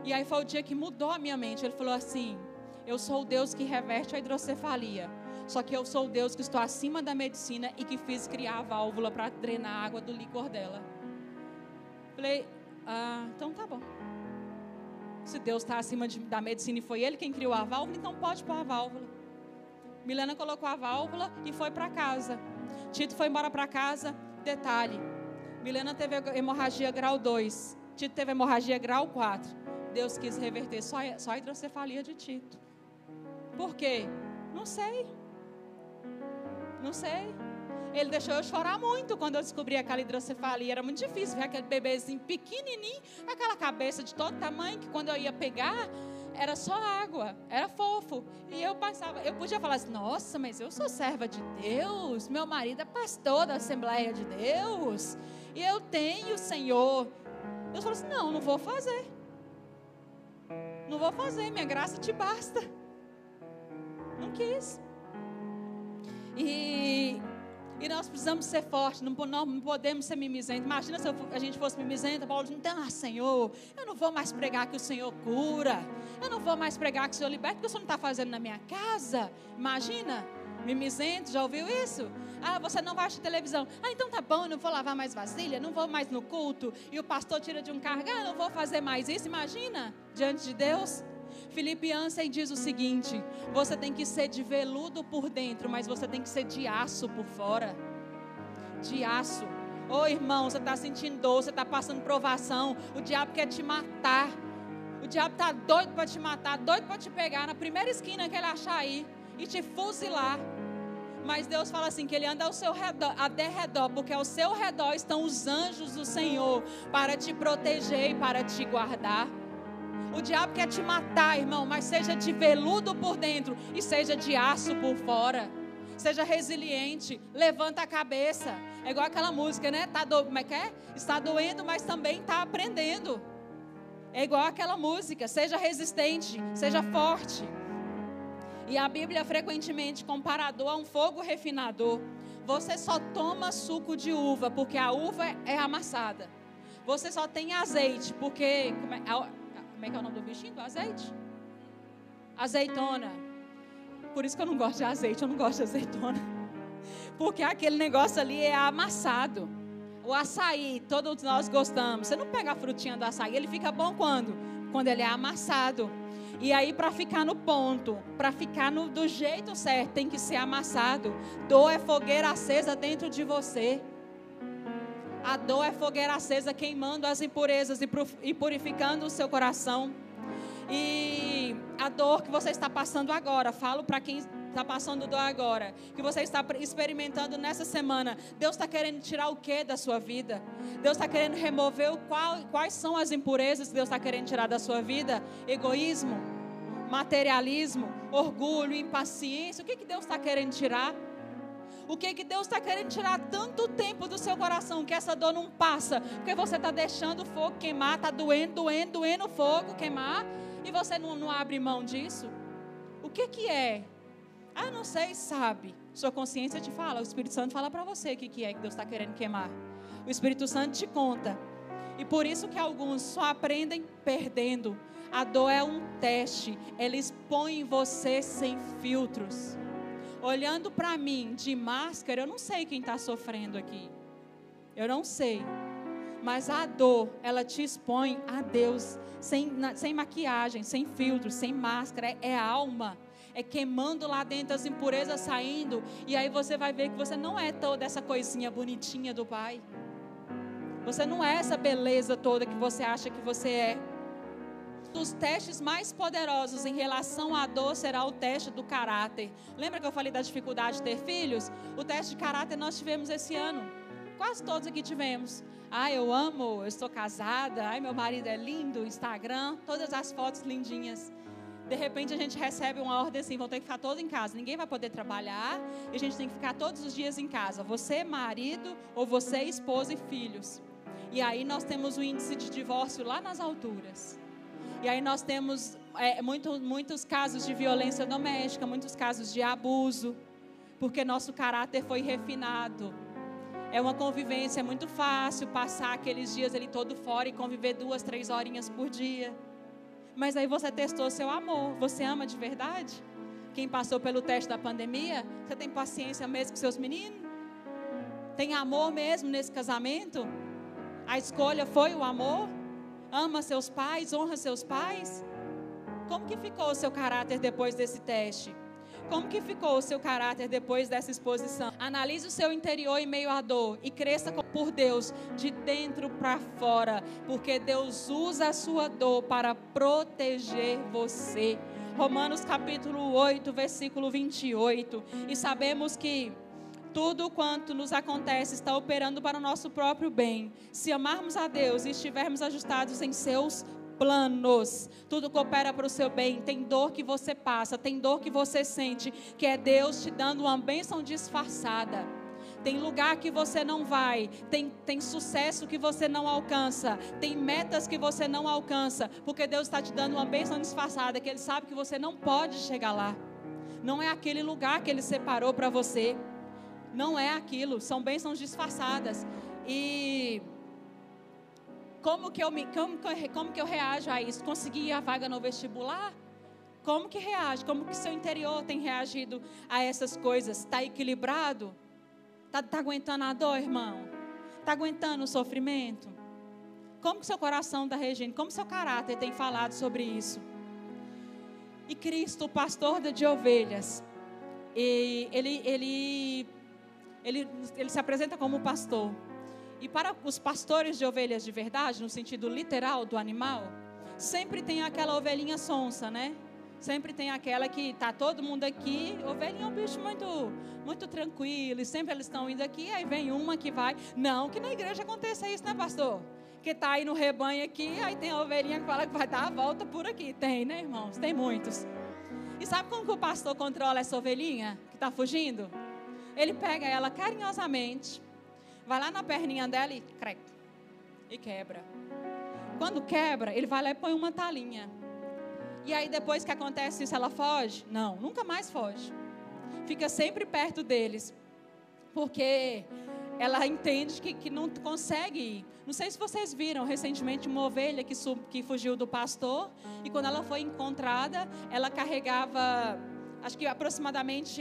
E aí foi o dia que mudou a minha mente. Ele falou assim: Eu sou o Deus que reverte a hidrocefalia só que eu sou o Deus que estou acima da medicina e que fiz criar a válvula para drenar a água do licor dela. Falei, ah, então tá bom. Se Deus está acima de, da medicina e foi Ele quem criou a válvula, então pode pôr a válvula. Milena colocou a válvula e foi para casa. Tito foi embora para casa. Detalhe: Milena teve hemorragia grau 2. Tito teve hemorragia grau 4. Deus quis reverter só, só a hidrocefalia de Tito. Por quê? Não sei. Não sei. Ele deixou eu chorar muito quando eu descobri aquela hidrocefalia. Era muito difícil ver aquele bebezinho pequenininho, aquela cabeça de todo tamanho, que quando eu ia pegar, era só água, era fofo. E eu passava, eu podia falar assim: nossa, mas eu sou serva de Deus, meu marido é pastor da Assembleia de Deus, e eu tenho o Senhor. Deus falou assim: não, não vou fazer. Não vou fazer, minha graça te basta. Não quis. E, e nós precisamos ser fortes, não, não podemos ser mimizentos. Imagina se a gente fosse mimizenta, Paulo diz, então, ah, Senhor, eu não vou mais pregar que o Senhor cura. Eu não vou mais pregar que o Senhor liberta, porque o Senhor não está fazendo na minha casa. Imagina, mimizento, já ouviu isso? Ah, você não vai assistir televisão. Ah, então tá bom, eu não vou lavar mais vasilha, não vou mais no culto. E o pastor tira de um cargo, ah, não vou fazer mais isso. Imagina, diante de Deus. Felipe Ansem diz o seguinte: você tem que ser de veludo por dentro, mas você tem que ser de aço por fora. De aço. Ô oh, irmão, você está sentindo dor, você está passando provação, o diabo quer te matar. O diabo está doido para te matar, doido para te pegar na primeira esquina que ele achar aí e te fuzilar. Mas Deus fala assim: que Ele anda ao seu redor, a derredor, porque ao seu redor estão os anjos do Senhor para te proteger e para te guardar. O diabo quer te matar, irmão, mas seja de veludo por dentro e seja de aço por fora. Seja resiliente, levanta a cabeça. É igual aquela música, né? Tá do... Como é que é? Está doendo, mas também está aprendendo. É igual aquela música. Seja resistente, seja forte. E a Bíblia frequentemente comparador a um fogo refinador. Você só toma suco de uva porque a uva é amassada. Você só tem azeite porque é? Como é que é o nome do bichinho? Do azeite? Azeitona. Por isso que eu não gosto de azeite, eu não gosto de azeitona. Porque aquele negócio ali é amassado. O açaí, todos nós gostamos. Você não pega a frutinha do açaí, ele fica bom quando? Quando ele é amassado. E aí, para ficar no ponto, para ficar no, do jeito certo, tem que ser amassado. Dor é fogueira acesa dentro de você. A dor é fogueira acesa queimando as impurezas e purificando o seu coração. E a dor que você está passando agora, falo para quem está passando dor agora, que você está experimentando nessa semana, Deus está querendo tirar o que da sua vida? Deus está querendo remover o qual, quais são as impurezas que Deus está querendo tirar da sua vida? Egoísmo, materialismo, orgulho, impaciência. O que, que Deus está querendo tirar? O que que Deus está querendo tirar tanto tempo do seu coração que essa dor não passa? Porque você está deixando o fogo queimar, está doendo, doendo, doendo o fogo queimar e você não, não abre mão disso? O que que é? Ah, não sei, sabe. Sua consciência te fala, o Espírito Santo fala para você o que, que é que Deus está querendo queimar. O Espírito Santo te conta. E por isso que alguns só aprendem perdendo. A dor é um teste, ela expõe você sem filtros. Olhando para mim de máscara, eu não sei quem está sofrendo aqui. Eu não sei. Mas a dor, ela te expõe a Deus, sem, sem maquiagem, sem filtros, sem máscara, é, é alma é queimando lá dentro as impurezas saindo, e aí você vai ver que você não é toda essa coisinha bonitinha do Pai. Você não é essa beleza toda que você acha que você é. Dos testes mais poderosos em relação à dor será o teste do caráter. Lembra que eu falei da dificuldade de ter filhos? O teste de caráter nós tivemos esse ano. Quase todos aqui tivemos. Ah, eu amo, eu estou casada. Ai, meu marido é lindo, Instagram, todas as fotos lindinhas. De repente a gente recebe uma ordem assim, vão ter que ficar todos em casa. Ninguém vai poder trabalhar e a gente tem que ficar todos os dias em casa. Você, marido, ou você, esposa e filhos. E aí nós temos o índice de divórcio lá nas alturas. E aí nós temos é, muito, muitos casos de violência doméstica, muitos casos de abuso, porque nosso caráter foi refinado. É uma convivência muito fácil passar aqueles dias ali todo fora e conviver duas, três horinhas por dia. Mas aí você testou seu amor. Você ama de verdade? Quem passou pelo teste da pandemia, você tem paciência mesmo com seus meninos? Tem amor mesmo nesse casamento? A escolha foi o amor? Ama seus pais, honra seus pais? Como que ficou o seu caráter depois desse teste? Como que ficou o seu caráter depois dessa exposição? Analise o seu interior em meio à dor e cresça por Deus de dentro para fora, porque Deus usa a sua dor para proteger você. Romanos capítulo 8, versículo 28. E sabemos que tudo quanto nos acontece está operando para o nosso próprio bem. Se amarmos a Deus e estivermos ajustados em seus planos. Tudo coopera para o seu bem. Tem dor que você passa, tem dor que você sente, que é Deus te dando uma bênção disfarçada. Tem lugar que você não vai, tem, tem sucesso que você não alcança, tem metas que você não alcança, porque Deus está te dando uma bênção disfarçada, que Ele sabe que você não pode chegar lá. Não é aquele lugar que Ele separou para você. Não é aquilo, são bênçãos disfarçadas. E como que eu me, como, como que eu reajo a isso? Consegui a vaga no vestibular? Como que reage? Como que seu interior tem reagido a essas coisas? Está equilibrado? Está tá aguentando a dor, irmão? Está aguentando o sofrimento? Como que seu coração está reagindo? Como seu caráter tem falado sobre isso? E Cristo, o pastor de ovelhas, ele, ele, ele, ele se apresenta como pastor. E para os pastores de ovelhas de verdade, no sentido literal do animal, sempre tem aquela ovelhinha sonsa, né? Sempre tem aquela que tá todo mundo aqui, ovelhinha é um bicho muito, muito tranquilo, e sempre eles estão indo aqui, aí vem uma que vai. Não que na igreja aconteça isso, né, pastor? Que tá aí no rebanho aqui, aí tem a ovelhinha que fala que vai dar a volta por aqui. Tem, né, irmãos? Tem muitos. E sabe como que o pastor controla essa ovelhinha que está fugindo? Ele pega ela carinhosamente, vai lá na perninha dela e crec, e quebra. Quando quebra, ele vai lá e põe uma talinha. E aí depois que acontece isso, ela foge? Não, nunca mais foge. Fica sempre perto deles. Porque ela entende que, que não consegue ir. Não sei se vocês viram recentemente uma ovelha que, sub, que fugiu do pastor. E quando ela foi encontrada, ela carregava, acho que aproximadamente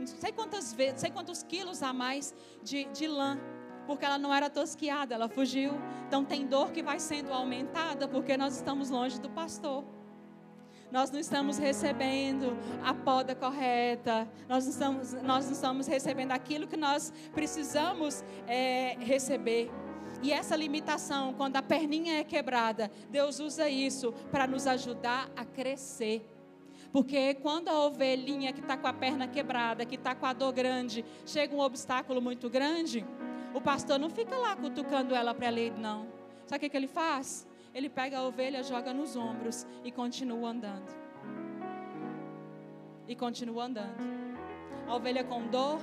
não sei quantas vezes, não sei quantos quilos a mais de, de lã, porque ela não era tosquiada, ela fugiu. Então tem dor que vai sendo aumentada porque nós estamos longe do pastor. Nós não estamos recebendo a poda correta, nós não estamos, nós não estamos recebendo aquilo que nós precisamos é, receber. E essa limitação, quando a perninha é quebrada, Deus usa isso para nos ajudar a crescer. Porque quando a ovelhinha que está com a perna quebrada, que está com a dor grande, chega um obstáculo muito grande, o pastor não fica lá cutucando ela para ela ir, não. Sabe o que, que ele faz? Ele pega a ovelha, joga nos ombros e continua andando. E continua andando. A ovelha com dor,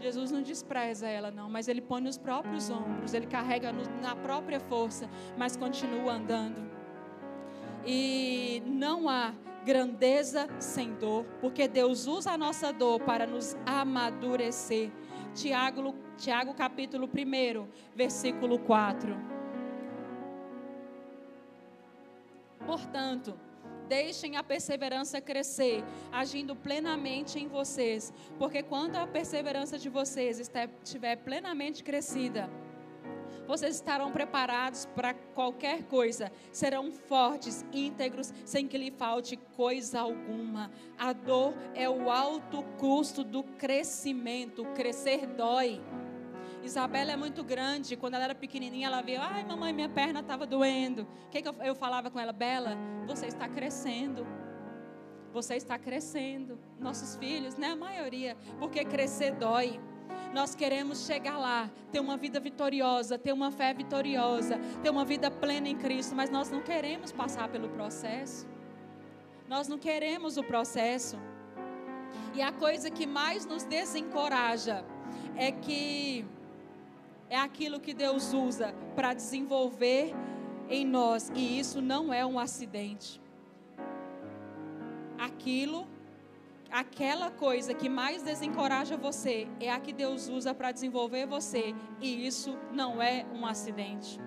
Jesus não despreza ela, não, mas ele põe nos próprios ombros, ele carrega na própria força, mas continua andando. E não há grandeza sem dor, porque Deus usa a nossa dor para nos amadurecer. Tiago, Tiago capítulo 1, versículo 4. Portanto, deixem a perseverança crescer, agindo plenamente em vocês, porque quando a perseverança de vocês estiver plenamente crescida, vocês estarão preparados para qualquer coisa, serão fortes, íntegros, sem que lhe falte coisa alguma. A dor é o alto custo do crescimento, crescer dói. Isabela é muito grande. Quando ela era pequenininha, ela viu, ai, mamãe, minha perna estava doendo. O que, que eu, eu falava com ela? Bela, você está crescendo. Você está crescendo. Nossos filhos, né? A maioria. Porque crescer dói. Nós queremos chegar lá, ter uma vida vitoriosa, ter uma fé vitoriosa, ter uma vida plena em Cristo, mas nós não queremos passar pelo processo. Nós não queremos o processo. E a coisa que mais nos desencoraja é que é aquilo que Deus usa para desenvolver em nós, e isso não é um acidente. Aquilo, aquela coisa que mais desencoraja você, é a que Deus usa para desenvolver você, e isso não é um acidente.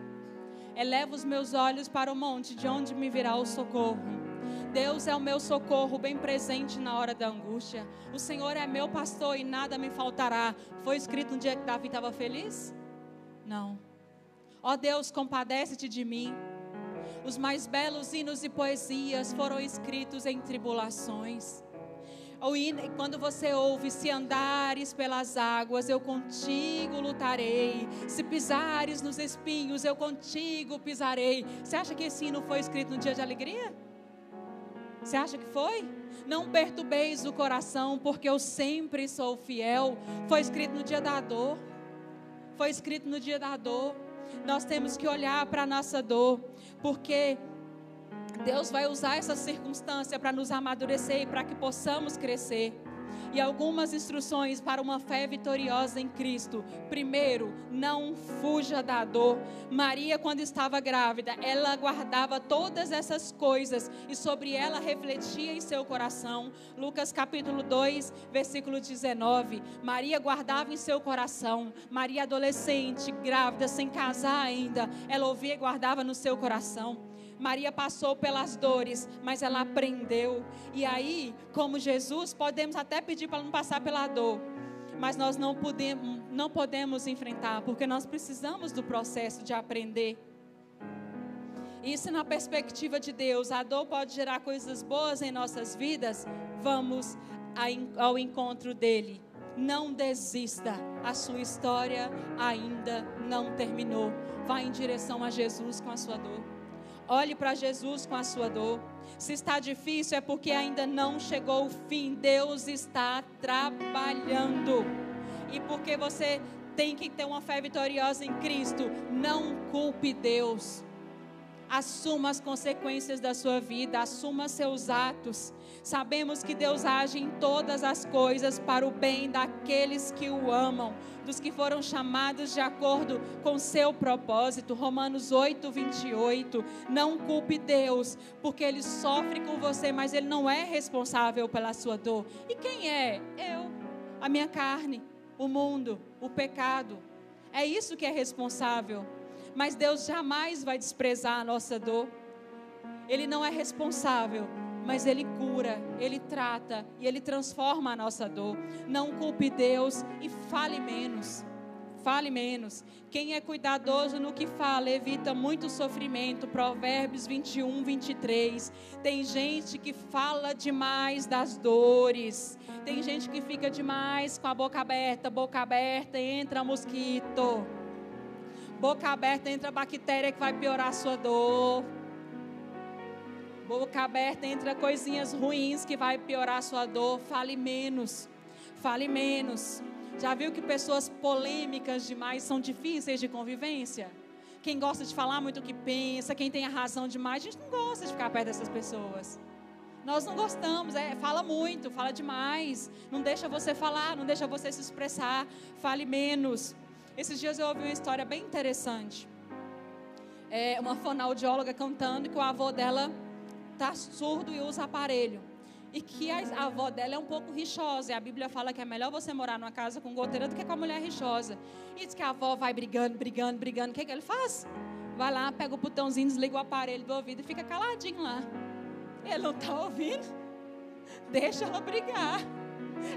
Eleva os meus olhos para o monte, de onde me virá o socorro. Deus é o meu socorro, bem presente na hora da angústia. O Senhor é meu pastor e nada me faltará. Foi escrito um dia que Davi estava feliz? Não. Ó Deus, compadece-te de mim. Os mais belos hinos e poesias foram escritos em tribulações. Quando você ouve, se andares pelas águas, eu contigo lutarei. Se pisares nos espinhos, eu contigo pisarei. Você acha que esse hino foi escrito no dia de alegria? Você acha que foi? Não perturbeis o coração, porque eu sempre sou fiel. Foi escrito no dia da dor foi escrito no dia da dor. Nós temos que olhar para a nossa dor, porque Deus vai usar essa circunstância para nos amadurecer e para que possamos crescer e algumas instruções para uma fé vitoriosa em Cristo. Primeiro, não fuja da dor. Maria, quando estava grávida, ela guardava todas essas coisas e sobre ela refletia em seu coração. Lucas capítulo 2, versículo 19. Maria guardava em seu coração. Maria adolescente, grávida, sem casar ainda, ela ouvia e guardava no seu coração. Maria passou pelas dores, mas ela aprendeu. E aí, como Jesus, podemos até pedir para não passar pela dor, mas nós não podemos, não podemos enfrentar, porque nós precisamos do processo de aprender. Isso na perspectiva de Deus, a dor pode gerar coisas boas em nossas vidas. Vamos ao encontro dele. Não desista, a sua história ainda não terminou. Vá em direção a Jesus com a sua dor. Olhe para Jesus com a sua dor. Se está difícil, é porque ainda não chegou o fim. Deus está trabalhando. E porque você tem que ter uma fé vitoriosa em Cristo, não culpe Deus. Assuma as consequências da sua vida, assuma seus atos. Sabemos que Deus age em todas as coisas para o bem daqueles que o amam, dos que foram chamados de acordo com seu propósito. Romanos 8, 28. Não culpe Deus, porque Ele sofre com você, mas Ele não é responsável pela sua dor. E quem é? Eu, a minha carne, o mundo, o pecado. É isso que é responsável. Mas Deus jamais vai desprezar a nossa dor. Ele não é responsável, mas Ele cura, Ele trata e Ele transforma a nossa dor. Não culpe Deus e fale menos. Fale menos. Quem é cuidadoso no que fala evita muito sofrimento. Provérbios 21, 23. Tem gente que fala demais das dores. Tem gente que fica demais com a boca aberta. Boca aberta, entra mosquito. Boca aberta, entra bactéria que vai piorar a sua dor. Boca aberta, entra coisinhas ruins que vai piorar a sua dor. Fale menos. Fale menos. Já viu que pessoas polêmicas demais são difíceis de convivência? Quem gosta de falar muito o que pensa, quem tem a razão demais, a gente não gosta de ficar perto dessas pessoas. Nós não gostamos, é, fala muito, fala demais, não deixa você falar, não deixa você se expressar, fale menos. Esses dias eu ouvi uma história bem interessante. É uma fonoaudióloga cantando que o avô dela tá surdo e usa aparelho. E que a, avó dela é um pouco rixosa. E a Bíblia fala que é melhor você morar numa casa com goteira do que com a mulher rixosa. E diz que a avó vai brigando, brigando, brigando. O que, que ele faz? Vai lá, pega o botãozinho, desliga o aparelho do ouvido e fica caladinho lá. Ele não está ouvindo. Deixa ela brigar.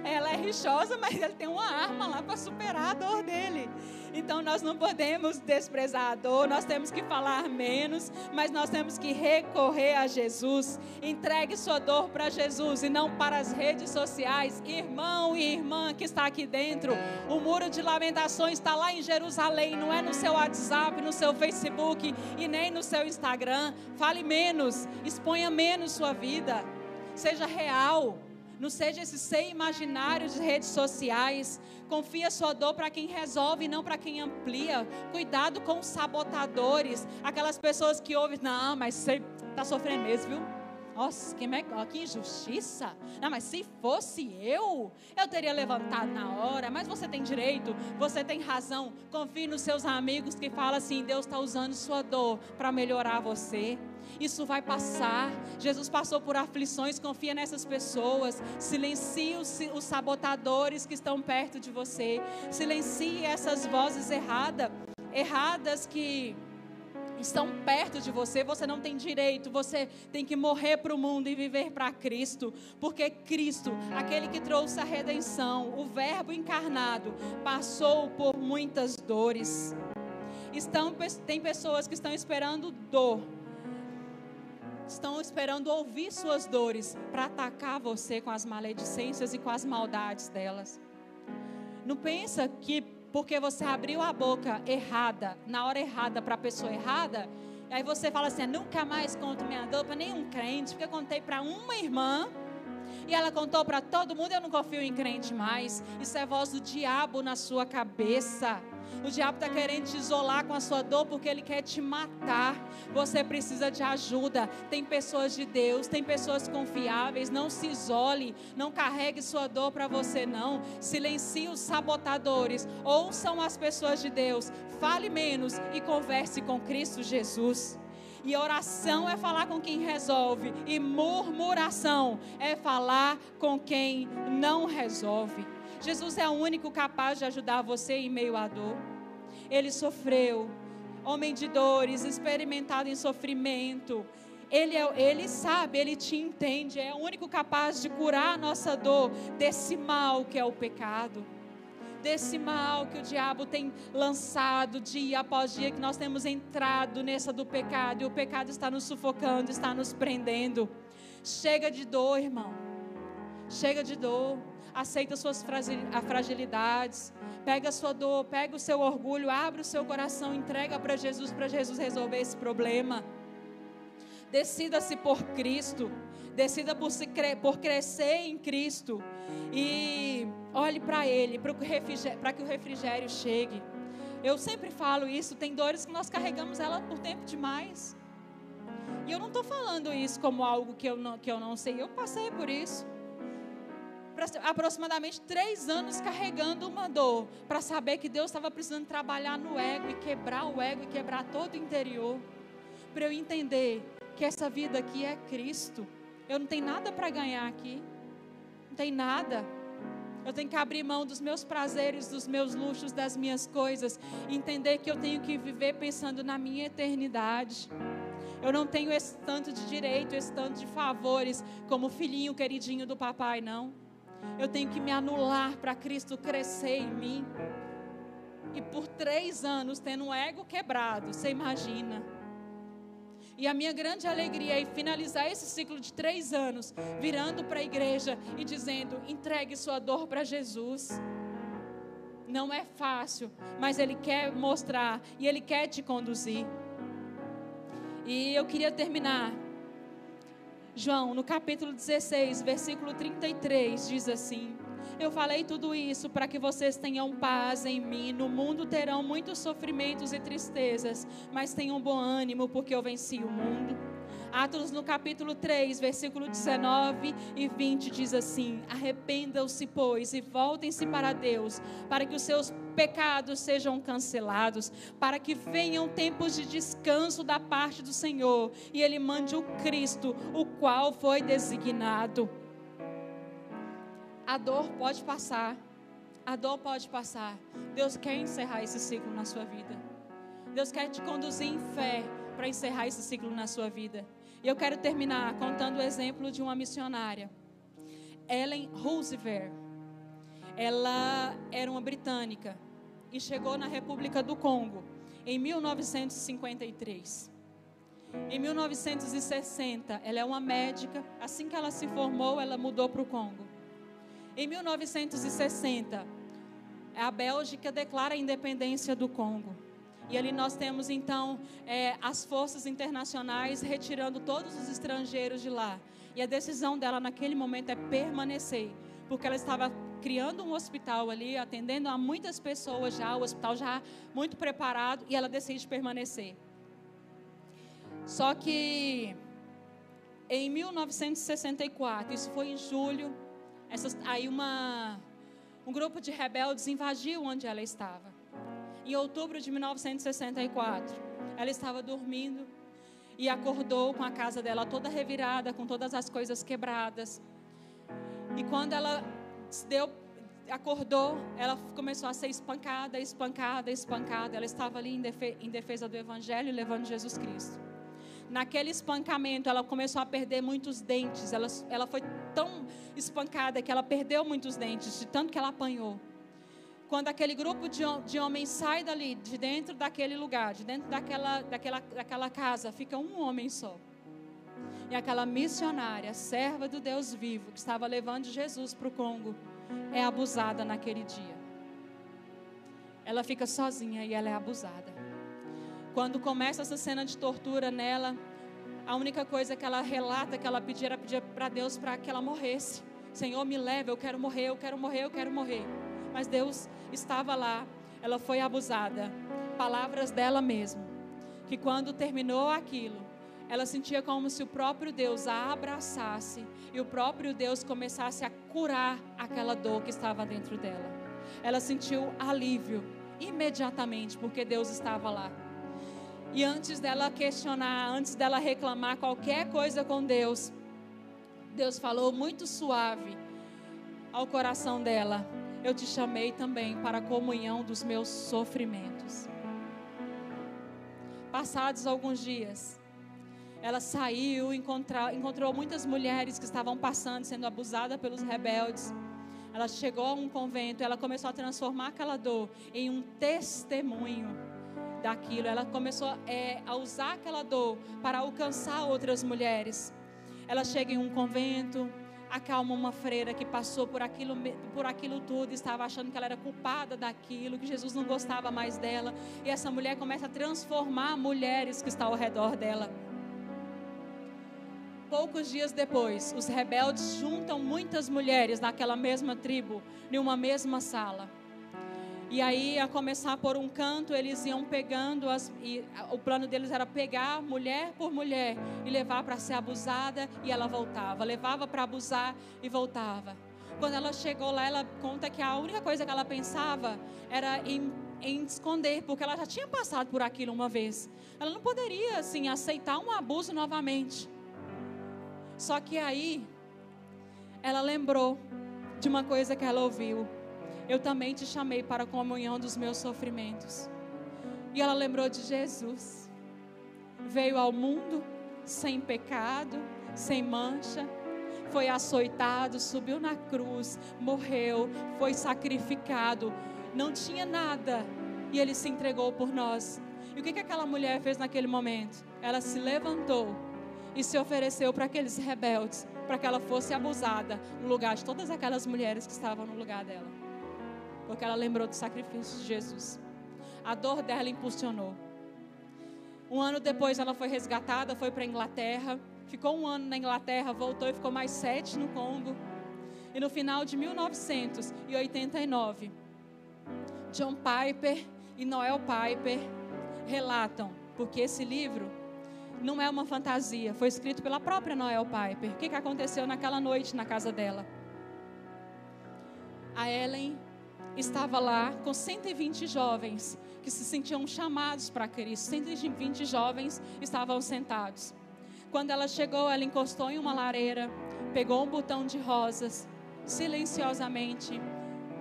Ela é rixosa, mas ele tem uma arma lá para superar a dor dele. Então nós não podemos desprezar a dor, nós temos que falar menos, mas nós temos que recorrer a Jesus. Entregue sua dor para Jesus e não para as redes sociais. Irmão e irmã que está aqui dentro, o muro de lamentações está lá em Jerusalém, não é no seu WhatsApp, no seu Facebook e nem no seu Instagram. Fale menos, exponha menos sua vida. Seja real. Não seja esse ser imaginário de redes sociais. Confia sua dor para quem resolve e não para quem amplia. Cuidado com os sabotadores, aquelas pessoas que ouvem, não, mas você está sofrendo mesmo, viu? Nossa, que, me... que injustiça. Não, mas se fosse eu, eu teria levantado na hora. Mas você tem direito, você tem razão. Confie nos seus amigos que falam assim: Deus está usando sua dor para melhorar você. Isso vai passar. Jesus passou por aflições, confia nessas pessoas. Silencie os, os sabotadores que estão perto de você. Silencie essas vozes erradas, erradas que estão perto de você, você não tem direito, você tem que morrer para o mundo e viver para Cristo, porque Cristo, aquele que trouxe a redenção, o Verbo encarnado, passou por muitas dores. Estão, tem pessoas que estão esperando dor, estão esperando ouvir suas dores para atacar você com as maledicências e com as maldades delas. Não pensa que porque você abriu a boca errada, na hora errada para a pessoa errada, aí você fala assim: nunca mais conto minha dor para nenhum crente, porque eu contei para uma irmã e ela contou para todo mundo. Eu não confio em crente mais. Isso é voz do diabo na sua cabeça. O diabo está querendo te isolar com a sua dor porque ele quer te matar. Você precisa de ajuda. Tem pessoas de Deus, tem pessoas confiáveis. Não se isole, não carregue sua dor para você, não. Silencie os sabotadores. Ouçam as pessoas de Deus. Fale menos e converse com Cristo Jesus. E oração é falar com quem resolve. E murmuração é falar com quem não resolve. Jesus é o único capaz de ajudar você em meio à dor. Ele sofreu, homem de dores, experimentado em sofrimento. Ele, é, ele sabe, ele te entende, é o único capaz de curar a nossa dor desse mal que é o pecado. Desse mal que o diabo tem lançado dia após dia, que nós temos entrado nessa do pecado, e o pecado está nos sufocando, está nos prendendo. Chega de dor, irmão. Chega de dor aceita suas fragilidades, pega a sua dor, pega o seu orgulho, abre o seu coração, entrega para Jesus, para Jesus resolver esse problema. Decida-se por Cristo, decida por, se, por crescer em Cristo e olhe para Ele, para que o refrigério chegue. Eu sempre falo isso, tem dores que nós carregamos ela por tempo demais. E eu não estou falando isso como algo que eu não, que eu não sei, eu passei por isso aproximadamente três anos carregando uma dor, para saber que Deus estava precisando trabalhar no ego e quebrar o ego e quebrar todo o interior, para eu entender que essa vida aqui é Cristo. Eu não tenho nada para ganhar aqui, não tem nada. Eu tenho que abrir mão dos meus prazeres, dos meus luxos, das minhas coisas, entender que eu tenho que viver pensando na minha eternidade. Eu não tenho esse tanto de direito, esse tanto de favores como o filhinho queridinho do papai, não. Eu tenho que me anular para Cristo crescer em mim. E por três anos, tendo um ego quebrado, você imagina. E a minha grande alegria é finalizar esse ciclo de três anos, virando para a igreja e dizendo: entregue sua dor para Jesus. Não é fácil, mas Ele quer mostrar e Ele quer te conduzir. E eu queria terminar João, no capítulo 16, versículo 33, diz assim: Eu falei tudo isso para que vocês tenham paz em mim. No mundo terão muitos sofrimentos e tristezas, mas tenham bom ânimo, porque eu venci o mundo. Atos no capítulo 3, versículo 19 e 20 diz assim: Arrependam-se, pois, e voltem-se para Deus, para que os seus pecados sejam cancelados, para que venham tempos de descanso da parte do Senhor e Ele mande o Cristo, o qual foi designado. A dor pode passar, a dor pode passar. Deus quer encerrar esse ciclo na sua vida. Deus quer te conduzir em fé para encerrar esse ciclo na sua vida. E eu quero terminar contando o exemplo de uma missionária, Ellen Roosevelt. Ela era uma britânica e chegou na República do Congo em 1953. Em 1960, ela é uma médica. Assim que ela se formou, ela mudou para o Congo. Em 1960, a Bélgica declara a independência do Congo. E ali nós temos então é, as forças internacionais retirando todos os estrangeiros de lá. E a decisão dela naquele momento é permanecer, porque ela estava criando um hospital ali, atendendo a muitas pessoas já, o hospital já muito preparado, e ela decide permanecer. Só que em 1964, isso foi em julho, essas, aí uma, um grupo de rebeldes invadiu onde ela estava em outubro de 1964. Ela estava dormindo e acordou com a casa dela toda revirada, com todas as coisas quebradas. E quando ela deu, acordou, ela começou a ser espancada, espancada, espancada. Ela estava ali em defesa do Evangelho, levando Jesus Cristo. Naquele espancamento, ela começou a perder muitos dentes. Ela, ela foi tão espancada que ela perdeu muitos dentes, de tanto que ela apanhou quando aquele grupo de, de homens sai dali, de dentro daquele lugar, de dentro daquela, daquela, daquela casa, fica um homem só. E aquela missionária, serva do Deus vivo, que estava levando Jesus para o Congo, é abusada naquele dia. Ela fica sozinha e ela é abusada. Quando começa essa cena de tortura nela, a única coisa que ela relata que ela pedia era pedir para Deus para que ela morresse. Senhor, me leve, eu quero morrer, eu quero morrer, eu quero morrer mas Deus estava lá, ela foi abusada. Palavras dela mesma, que quando terminou aquilo, ela sentia como se o próprio Deus a abraçasse e o próprio Deus começasse a curar aquela dor que estava dentro dela. Ela sentiu alívio imediatamente, porque Deus estava lá. E antes dela questionar, antes dela reclamar qualquer coisa com Deus, Deus falou muito suave ao coração dela: eu te chamei também para a comunhão dos meus sofrimentos. Passados alguns dias, ela saiu, encontrou, encontrou muitas mulheres que estavam passando, sendo abusadas pelos rebeldes. Ela chegou a um convento, ela começou a transformar aquela dor em um testemunho daquilo. Ela começou é, a usar aquela dor para alcançar outras mulheres. Ela chega em um convento, acalma uma freira que passou por aquilo, por aquilo tudo, estava achando que ela era culpada daquilo, que Jesus não gostava mais dela. E essa mulher começa a transformar mulheres que estão ao redor dela. Poucos dias depois, os rebeldes juntam muitas mulheres naquela mesma tribo, em uma mesma sala. E aí, a começar por um canto, eles iam pegando, as, e o plano deles era pegar mulher por mulher e levar para ser abusada, e ela voltava. Levava para abusar e voltava. Quando ela chegou lá, ela conta que a única coisa que ela pensava era em, em esconder, porque ela já tinha passado por aquilo uma vez. Ela não poderia, assim, aceitar um abuso novamente. Só que aí, ela lembrou de uma coisa que ela ouviu eu também te chamei para a comunhão dos meus sofrimentos. E ela lembrou de Jesus. Veio ao mundo sem pecado, sem mancha, foi açoitado, subiu na cruz, morreu, foi sacrificado, não tinha nada e ele se entregou por nós. E o que, que aquela mulher fez naquele momento? Ela se levantou e se ofereceu para aqueles rebeldes, para que ela fosse abusada no lugar de todas aquelas mulheres que estavam no lugar dela porque ela lembrou do sacrifício de Jesus. A dor dela impulsionou. Um ano depois ela foi resgatada, foi para a Inglaterra, ficou um ano na Inglaterra, voltou e ficou mais sete no Congo. E no final de 1989, John Piper e Noel Piper relatam, porque esse livro não é uma fantasia, foi escrito pela própria Noel Piper. O que, aconteceu naquela noite na casa dela? A Ellen estava lá com 120 jovens que se sentiam chamados para Cristo. 120 jovens estavam sentados. Quando ela chegou, ela encostou em uma lareira, pegou um botão de rosas, silenciosamente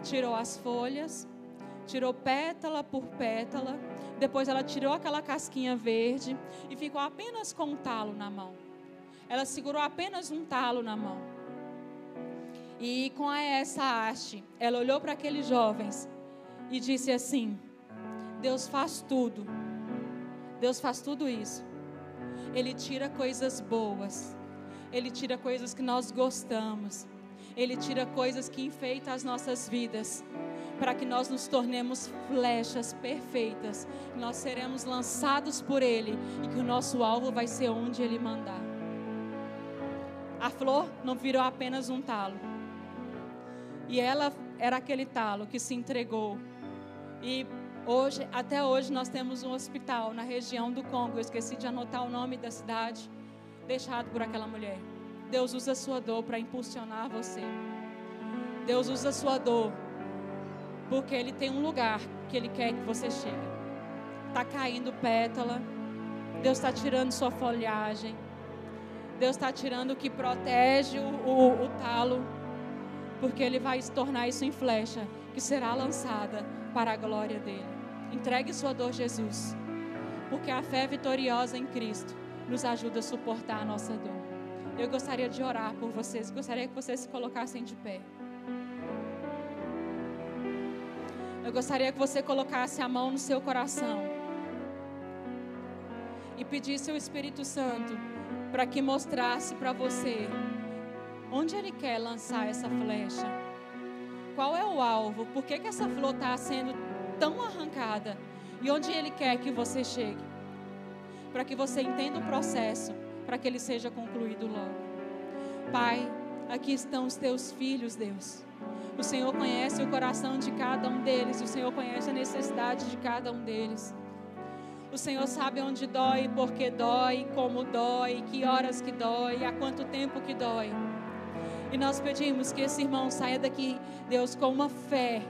tirou as folhas, tirou pétala por pétala, depois ela tirou aquela casquinha verde e ficou apenas com um talo na mão. Ela segurou apenas um talo na mão. E com essa haste, ela olhou para aqueles jovens e disse assim: Deus faz tudo. Deus faz tudo isso. Ele tira coisas boas. Ele tira coisas que nós gostamos. Ele tira coisas que enfeitam as nossas vidas para que nós nos tornemos flechas perfeitas. Nós seremos lançados por Ele e que o nosso alvo vai ser onde Ele mandar. A flor não virou apenas um talo. E ela era aquele talo que se entregou. E hoje, até hoje, nós temos um hospital na região do Congo. Eu esqueci de anotar o nome da cidade, deixado por aquela mulher. Deus usa a sua dor para impulsionar você. Deus usa a sua dor porque Ele tem um lugar que Ele quer que você chegue. Está caindo pétala. Deus está tirando sua folhagem. Deus está tirando o que protege o, o, o talo. Porque Ele vai tornar isso em flecha que será lançada para a glória dele. Entregue sua dor, Jesus. Porque a fé vitoriosa em Cristo nos ajuda a suportar a nossa dor. Eu gostaria de orar por vocês. Gostaria que vocês se colocassem de pé. Eu gostaria que você colocasse a mão no seu coração e pedisse ao Espírito Santo para que mostrasse para você onde ele quer lançar essa flecha. Qual é o alvo? Por que, que essa flor está sendo tão arrancada? E onde ele quer que você chegue? Para que você entenda o processo, para que ele seja concluído logo. Pai, aqui estão os teus filhos, Deus. O Senhor conhece o coração de cada um deles. O Senhor conhece a necessidade de cada um deles. O Senhor sabe onde dói, por que dói, como dói, que horas que dói, há quanto tempo que dói. E nós pedimos que esse irmão saia daqui, Deus, com uma fé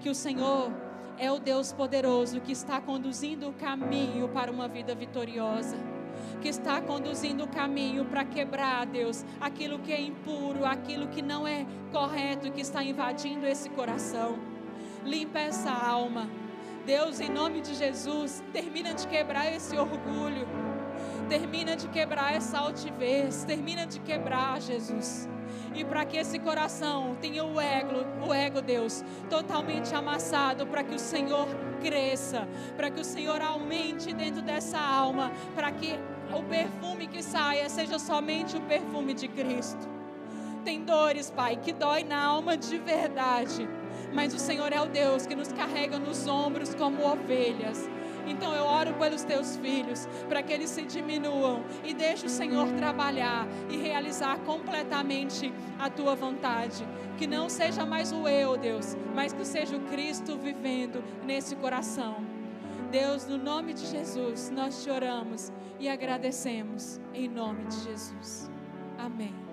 que o Senhor é o Deus poderoso que está conduzindo o caminho para uma vida vitoriosa que está conduzindo o caminho para quebrar, Deus, aquilo que é impuro, aquilo que não é correto, que está invadindo esse coração. Limpa essa alma. Deus, em nome de Jesus, termina de quebrar esse orgulho. Termina de quebrar essa altivez. Termina de quebrar, Jesus e para que esse coração tenha o ego, o ego, Deus, totalmente amassado, para que o Senhor cresça, para que o Senhor aumente dentro dessa alma, para que o perfume que saia seja somente o perfume de Cristo. Tem dores, Pai, que dói na alma de verdade, mas o Senhor é o Deus que nos carrega nos ombros como ovelhas. Então eu oro pelos teus filhos, para que eles se diminuam e deixe o Senhor trabalhar e realizar completamente a tua vontade. Que não seja mais o eu, Deus, mas que seja o Cristo vivendo nesse coração. Deus, no nome de Jesus, nós te oramos e agradecemos em nome de Jesus. Amém.